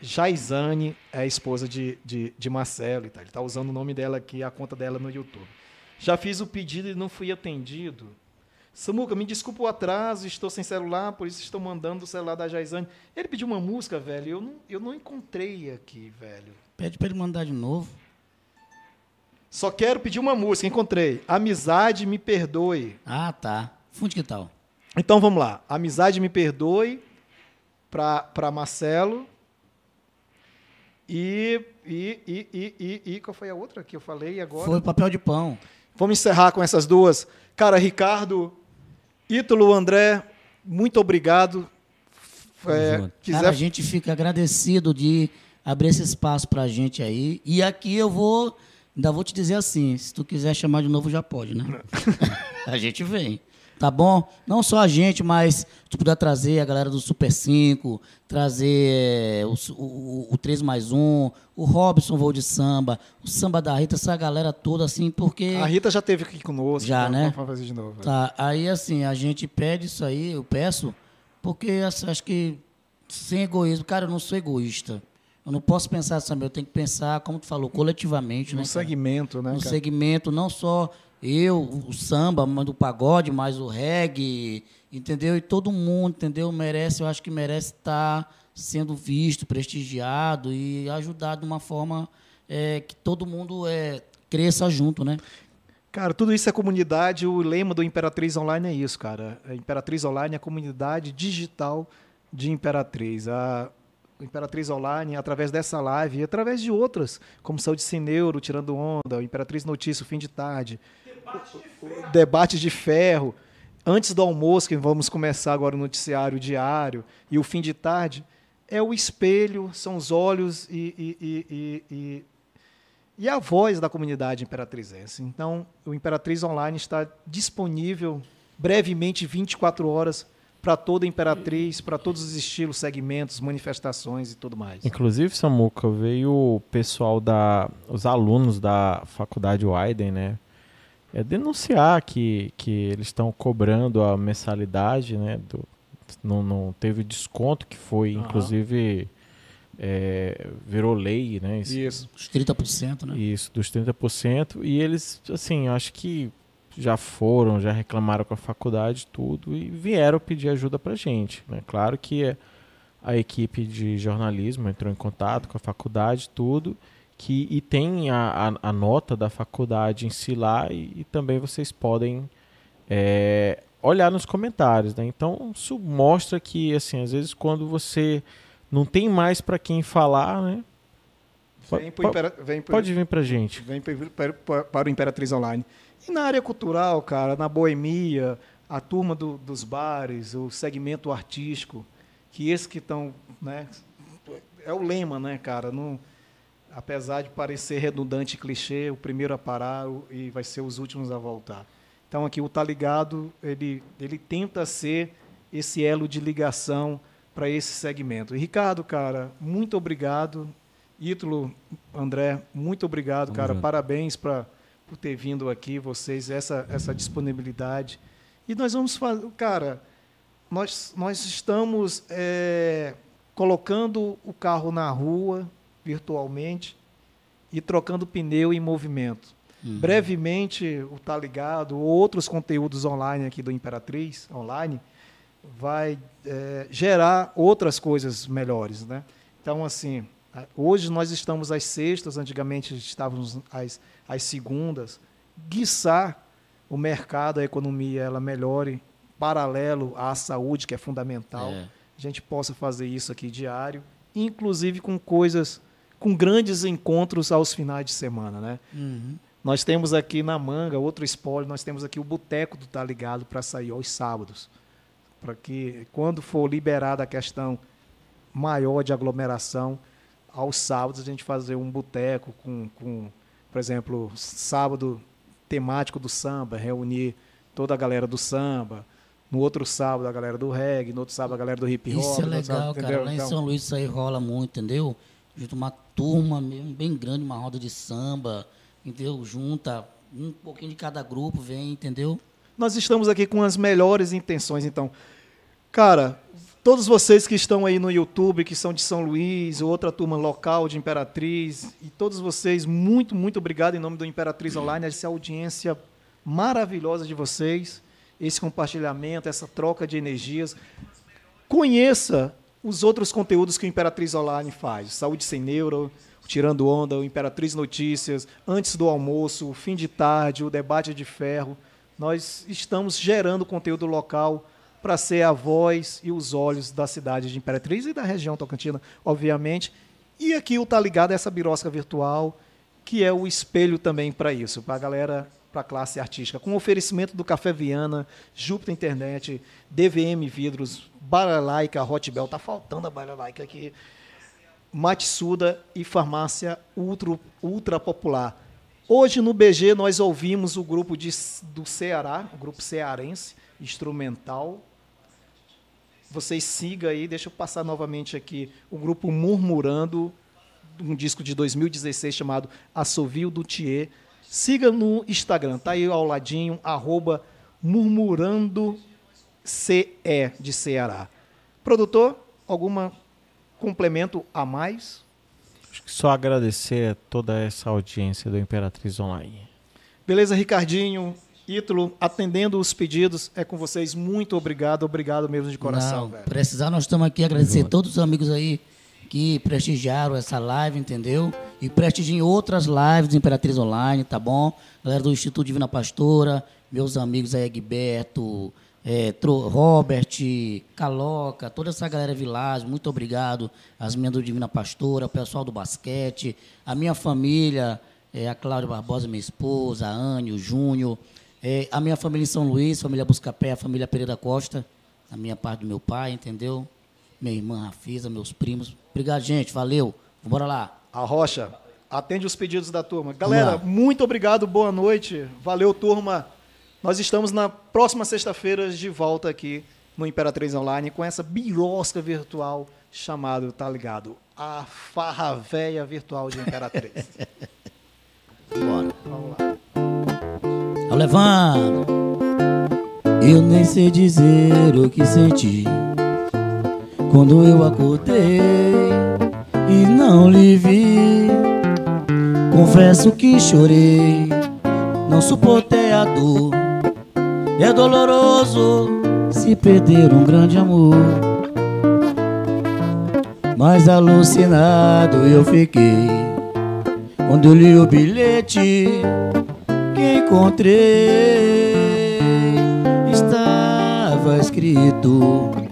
Jaizane é a esposa de, de, de Marcelo e tal. Ele tá usando o nome dela aqui, a conta dela no YouTube. Já fiz o pedido e não fui atendido. Samuca, me desculpa o atraso, estou sem celular, por isso estou mandando o celular da Jaizane. Ele pediu uma música, velho, eu não, eu não encontrei aqui, velho. Pede pra ele mandar de novo. Só quero pedir uma música, encontrei. Amizade, me perdoe. Ah, tá. Funde que tal? Então vamos lá. Amizade, me perdoe, para Marcelo. E, e, e, e, e, e qual foi a outra que eu falei agora? Foi papel de pão. Vamos encerrar com essas duas. Cara, Ricardo, Ítalo, André, muito obrigado. É, quiser Cara, a gente fica agradecido de abrir esse espaço pra gente aí. E aqui eu vou, ainda vou te dizer assim, se tu quiser chamar de novo já pode, né? a gente vem. Tá bom? Não só a gente, mas tu puder trazer a galera do Super 5, trazer é, o, o, o 3 mais 1, o Robson Voo de Samba, o Samba da Rita, essa galera toda, assim, porque... A Rita já esteve aqui conosco. Já, então né? Vamos fazer de novo. Tá, aí assim, a gente pede isso aí, eu peço, porque assim, acho que sem egoísmo, cara, eu não sou egoísta. Eu não posso pensar assim, eu tenho que pensar, como tu falou, coletivamente, No né? segmento, né, No cara? segmento, não só eu, o samba, mas o pagode, mas o reggae, entendeu? E todo mundo, entendeu? Merece, eu acho que merece estar sendo visto, prestigiado e ajudado de uma forma é, que todo mundo é, cresça junto, né? Cara, tudo isso é comunidade. O lema do Imperatriz Online é isso, cara. A Imperatriz Online é a comunidade digital de Imperatriz. A Imperatriz Online, através dessa live e através de outras, como Saúde Sem Neuro, Tirando Onda, Imperatriz Notícia, Fim de Tarde, o Debate de Ferro, antes do almoço, que vamos começar agora o noticiário diário, e o Fim de Tarde, é o espelho, são os olhos e, e- e- e- a voz da comunidade imperatrizense. Então, o Imperatriz Online está disponível brevemente 24 horas para toda Imperatriz, para todos os estilos, segmentos, manifestações e tudo mais. Inclusive, Samuca, veio o pessoal da. os alunos da faculdade Wyden, né? É denunciar que, que eles estão cobrando a mensalidade, né? Do, não, não teve desconto, que foi, Aham. inclusive, é, virou lei, né? Isso, Isso. Os 30%, né? Isso, dos 30%. E eles, assim, acho que já foram, já reclamaram com a faculdade tudo e vieram pedir ajuda pra gente. Né? Claro que a equipe de jornalismo entrou em contato com a faculdade, tudo, que, e tem a, a, a nota da faculdade em si lá e, e também vocês podem é, olhar nos comentários. Né? Então, isso mostra que, assim, às vezes quando você não tem mais para quem falar, né? Vem, pro vem pro- Pode vir pra gente. Vem para- para para o Imperatriz Online. E na área cultural, cara, na boemia, a turma do- dos bares, o segmento artístico, que esses que estão, né, é o lema, né, cara, não, apesar de parecer redundante e clichê, o primeiro a parar e vai ser os últimos a voltar. Então aqui o Tá Ligado, ele, ele tenta ser esse elo de ligação para esse segmento. E, Ricardo, cara, muito obrigado. Ítalo, André, muito obrigado, Tamo cara. junto. Parabéns pra, por ter vindo aqui, vocês, essa, essa disponibilidade. E nós vamos fazer, cara, nós, nós estamos é, colocando o carro na rua, virtualmente, e trocando pneu em movimento. Uhum. Brevemente, o Tá Ligado, outros conteúdos online aqui do Imperatriz, online, vai é, gerar outras coisas melhores, né? Então, assim, hoje nós estamos às sextas, antigamente estávamos às, às segundas. Guiçar o mercado, a economia, ela melhore, paralelo à saúde, que é fundamental. É. A gente possa fazer isso aqui diário, inclusive com coisas, com grandes encontros aos finais de semana, né? Uhum. Nós temos aqui na manga, outro spoiler, nós temos aqui o Boteco do Tá Ligado para sair aos sábados. Para que, quando for liberada a questão maior de aglomeração, aos sábados a gente fazer um boteco com, com, por exemplo, sábado temático do samba, reunir toda a galera do samba. No outro sábado a galera do reggae, no outro sábado a galera do hip hop. Isso é outro sábado, legal, cara. Lá em Então, São Luís isso aí rola muito, entendeu? Junta uma turma mesmo, bem grande, uma roda de samba, entendeu? Junta um pouquinho de cada grupo, vem, entendeu? Nós estamos aqui com as melhores intenções, então. Cara, todos vocês que estão aí no YouTube, que são de São Luís, ou outra turma local de Imperatriz, e todos vocês, muito, muito obrigado em nome do Imperatriz Online, essa audiência maravilhosa de vocês, esse compartilhamento, essa troca de energias. Conheça os outros conteúdos que o Imperatriz Online faz. Saúde Sem Neuro, Tirando Onda, o Imperatriz Notícias, Antes do Almoço, o Fim de Tarde, o Debate de Ferro. Nós estamos gerando conteúdo local para ser a voz e os olhos da cidade de Imperatriz e da região Tocantina, obviamente. E aqui o Tá Ligado é essa birosca virtual, que é o espelho também para isso, para a galera, para a classe artística. Com oferecimento do Café Viana, Júpiter Internet, DVM Vidros, Baralaica, Hotbel, tá faltando a Baralaica aqui, Matsuda e Farmácia Ultra, Ultra Popular. Hoje no BG nós ouvimos o grupo de, do Ceará, o grupo cearense, instrumental. Vocês sigam aí, deixa eu passar novamente aqui o grupo Murmurando, um disco de 2016 chamado Assovio do Thier. Siga no Instagram, tá aí ao ladinho, arroba Murmurando CE de Ceará. Produtor, alguma complemento a mais? Acho que só agradecer a toda essa audiência do Imperatriz Online. Beleza, Ricardinho, Ítalo, atendendo os pedidos, é com vocês. Muito obrigado, obrigado mesmo de coração, Não, velho. precisar, nós estamos aqui agradecer todos os amigos aí que prestigiaram essa live, entendeu? E prestigiem outras lives do Imperatriz Online, tá bom? Galera do Instituto Divina Pastora, meus amigos aí, Egberto, é, Robert, Caloca, toda essa galera Vilásio, muito obrigado. As minhas do Divina Pastora, o pessoal do basquete, a minha família, é, a Cláudia Barbosa, minha esposa, a Anne, o Júnior, é, a minha família em São Luís, família Buscapé, a família Pereira Costa, a minha parte do meu pai, entendeu? Minha irmã Rafisa, meus primos. Obrigado, gente. Valeu. Bora lá. A Rocha, atende os pedidos da turma. Galera, muito obrigado, boa noite. Valeu, turma. Nós estamos na próxima sexta-feira de volta aqui no Imperatriz Online com essa birosca virtual chamada, tá ligado? A farra véia virtual de Imperatriz. Bora. Vamos lá. Ao levando, eu nem sei dizer o que senti quando eu acordei e não lhe vi. Confesso que chorei, não suportei a dor. É doloroso se perder um grande amor. Mas alucinado eu fiquei quando eu li o bilhete que encontrei. Estava escrito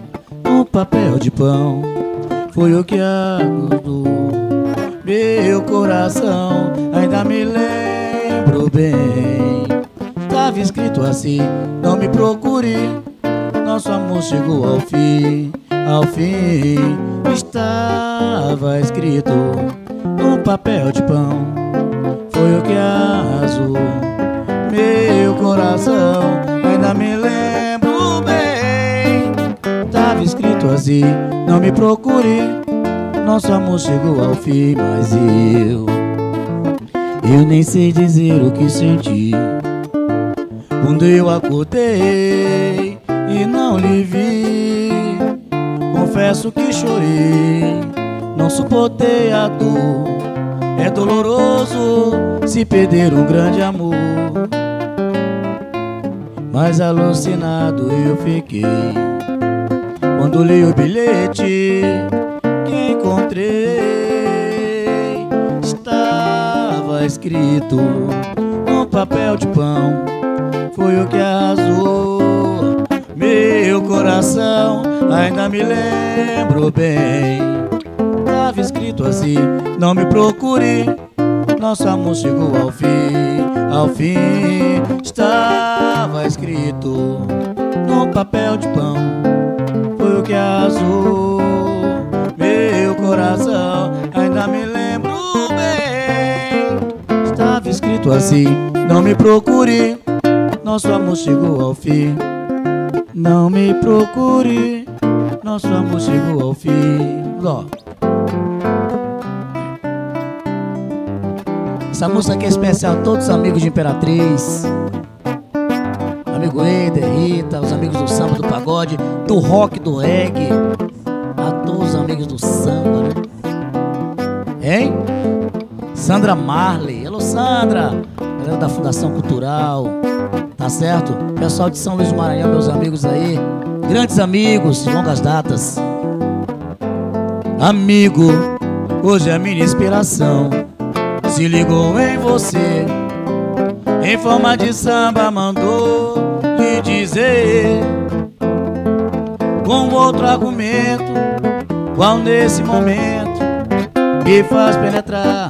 papel de pão. Foi o que acordou meu coração. Ainda me lembro bem. Estava escrito assim: Não me procure. Nosso amor chegou ao fim. Ao fim estava escrito no papel de pão. Foi o que arrasou meu coração. Ainda me lembro. Tava escrito assim: Não me procure. Nosso amor chegou ao fim, mas eu. Eu nem sei dizer o que senti. Quando eu acordei e não lhe vi. Confesso que chorei, não suportei a dor. É doloroso se perder um grande amor. Mas alucinado eu fiquei quando li o bilhete que encontrei. Estava escrito no papel de pão, foi o que arrasou meu coração. Ainda me lembro bem. Tava escrito assim: Não me procure. Nosso amor chegou ao fim, ao fim. Estava escrito no papel de pão. Que arrasou meu coração. Ainda me lembro bem. Estava escrito assim: Não me procure. Nosso amor chegou ao fim. Não me procure, nosso amor chegou ao fim. Ó. Essa música aqui é especial a todos os amigos de Imperatriz. Do rock, do reggae. A todos os amigos do samba, né? Hein? Sandra Marley. Alô, Sandra. Galera da Fundação Cultural. Tá certo? Pessoal de São Luís do Maranhão, meus amigos aí. Grandes amigos, longas datas. Amigo, hoje é a minha inspiração. Se ligou em você. Em forma de samba mandou lhe dizer. Com outro argumento, qual nesse momento me faz penetrar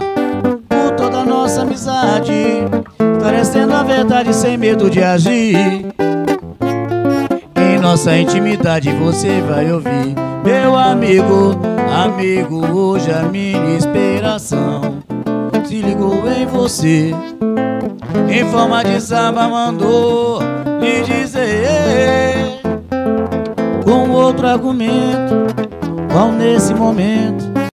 por toda a nossa amizade. Parecendo a verdade sem medo de agir Em nossa intimidade você vai ouvir Meu amigo, amigo, hoje a minha inspiração Se ligou em você Em forma de samba mandou lhe dizer Com outro argumento. Qual nesse momento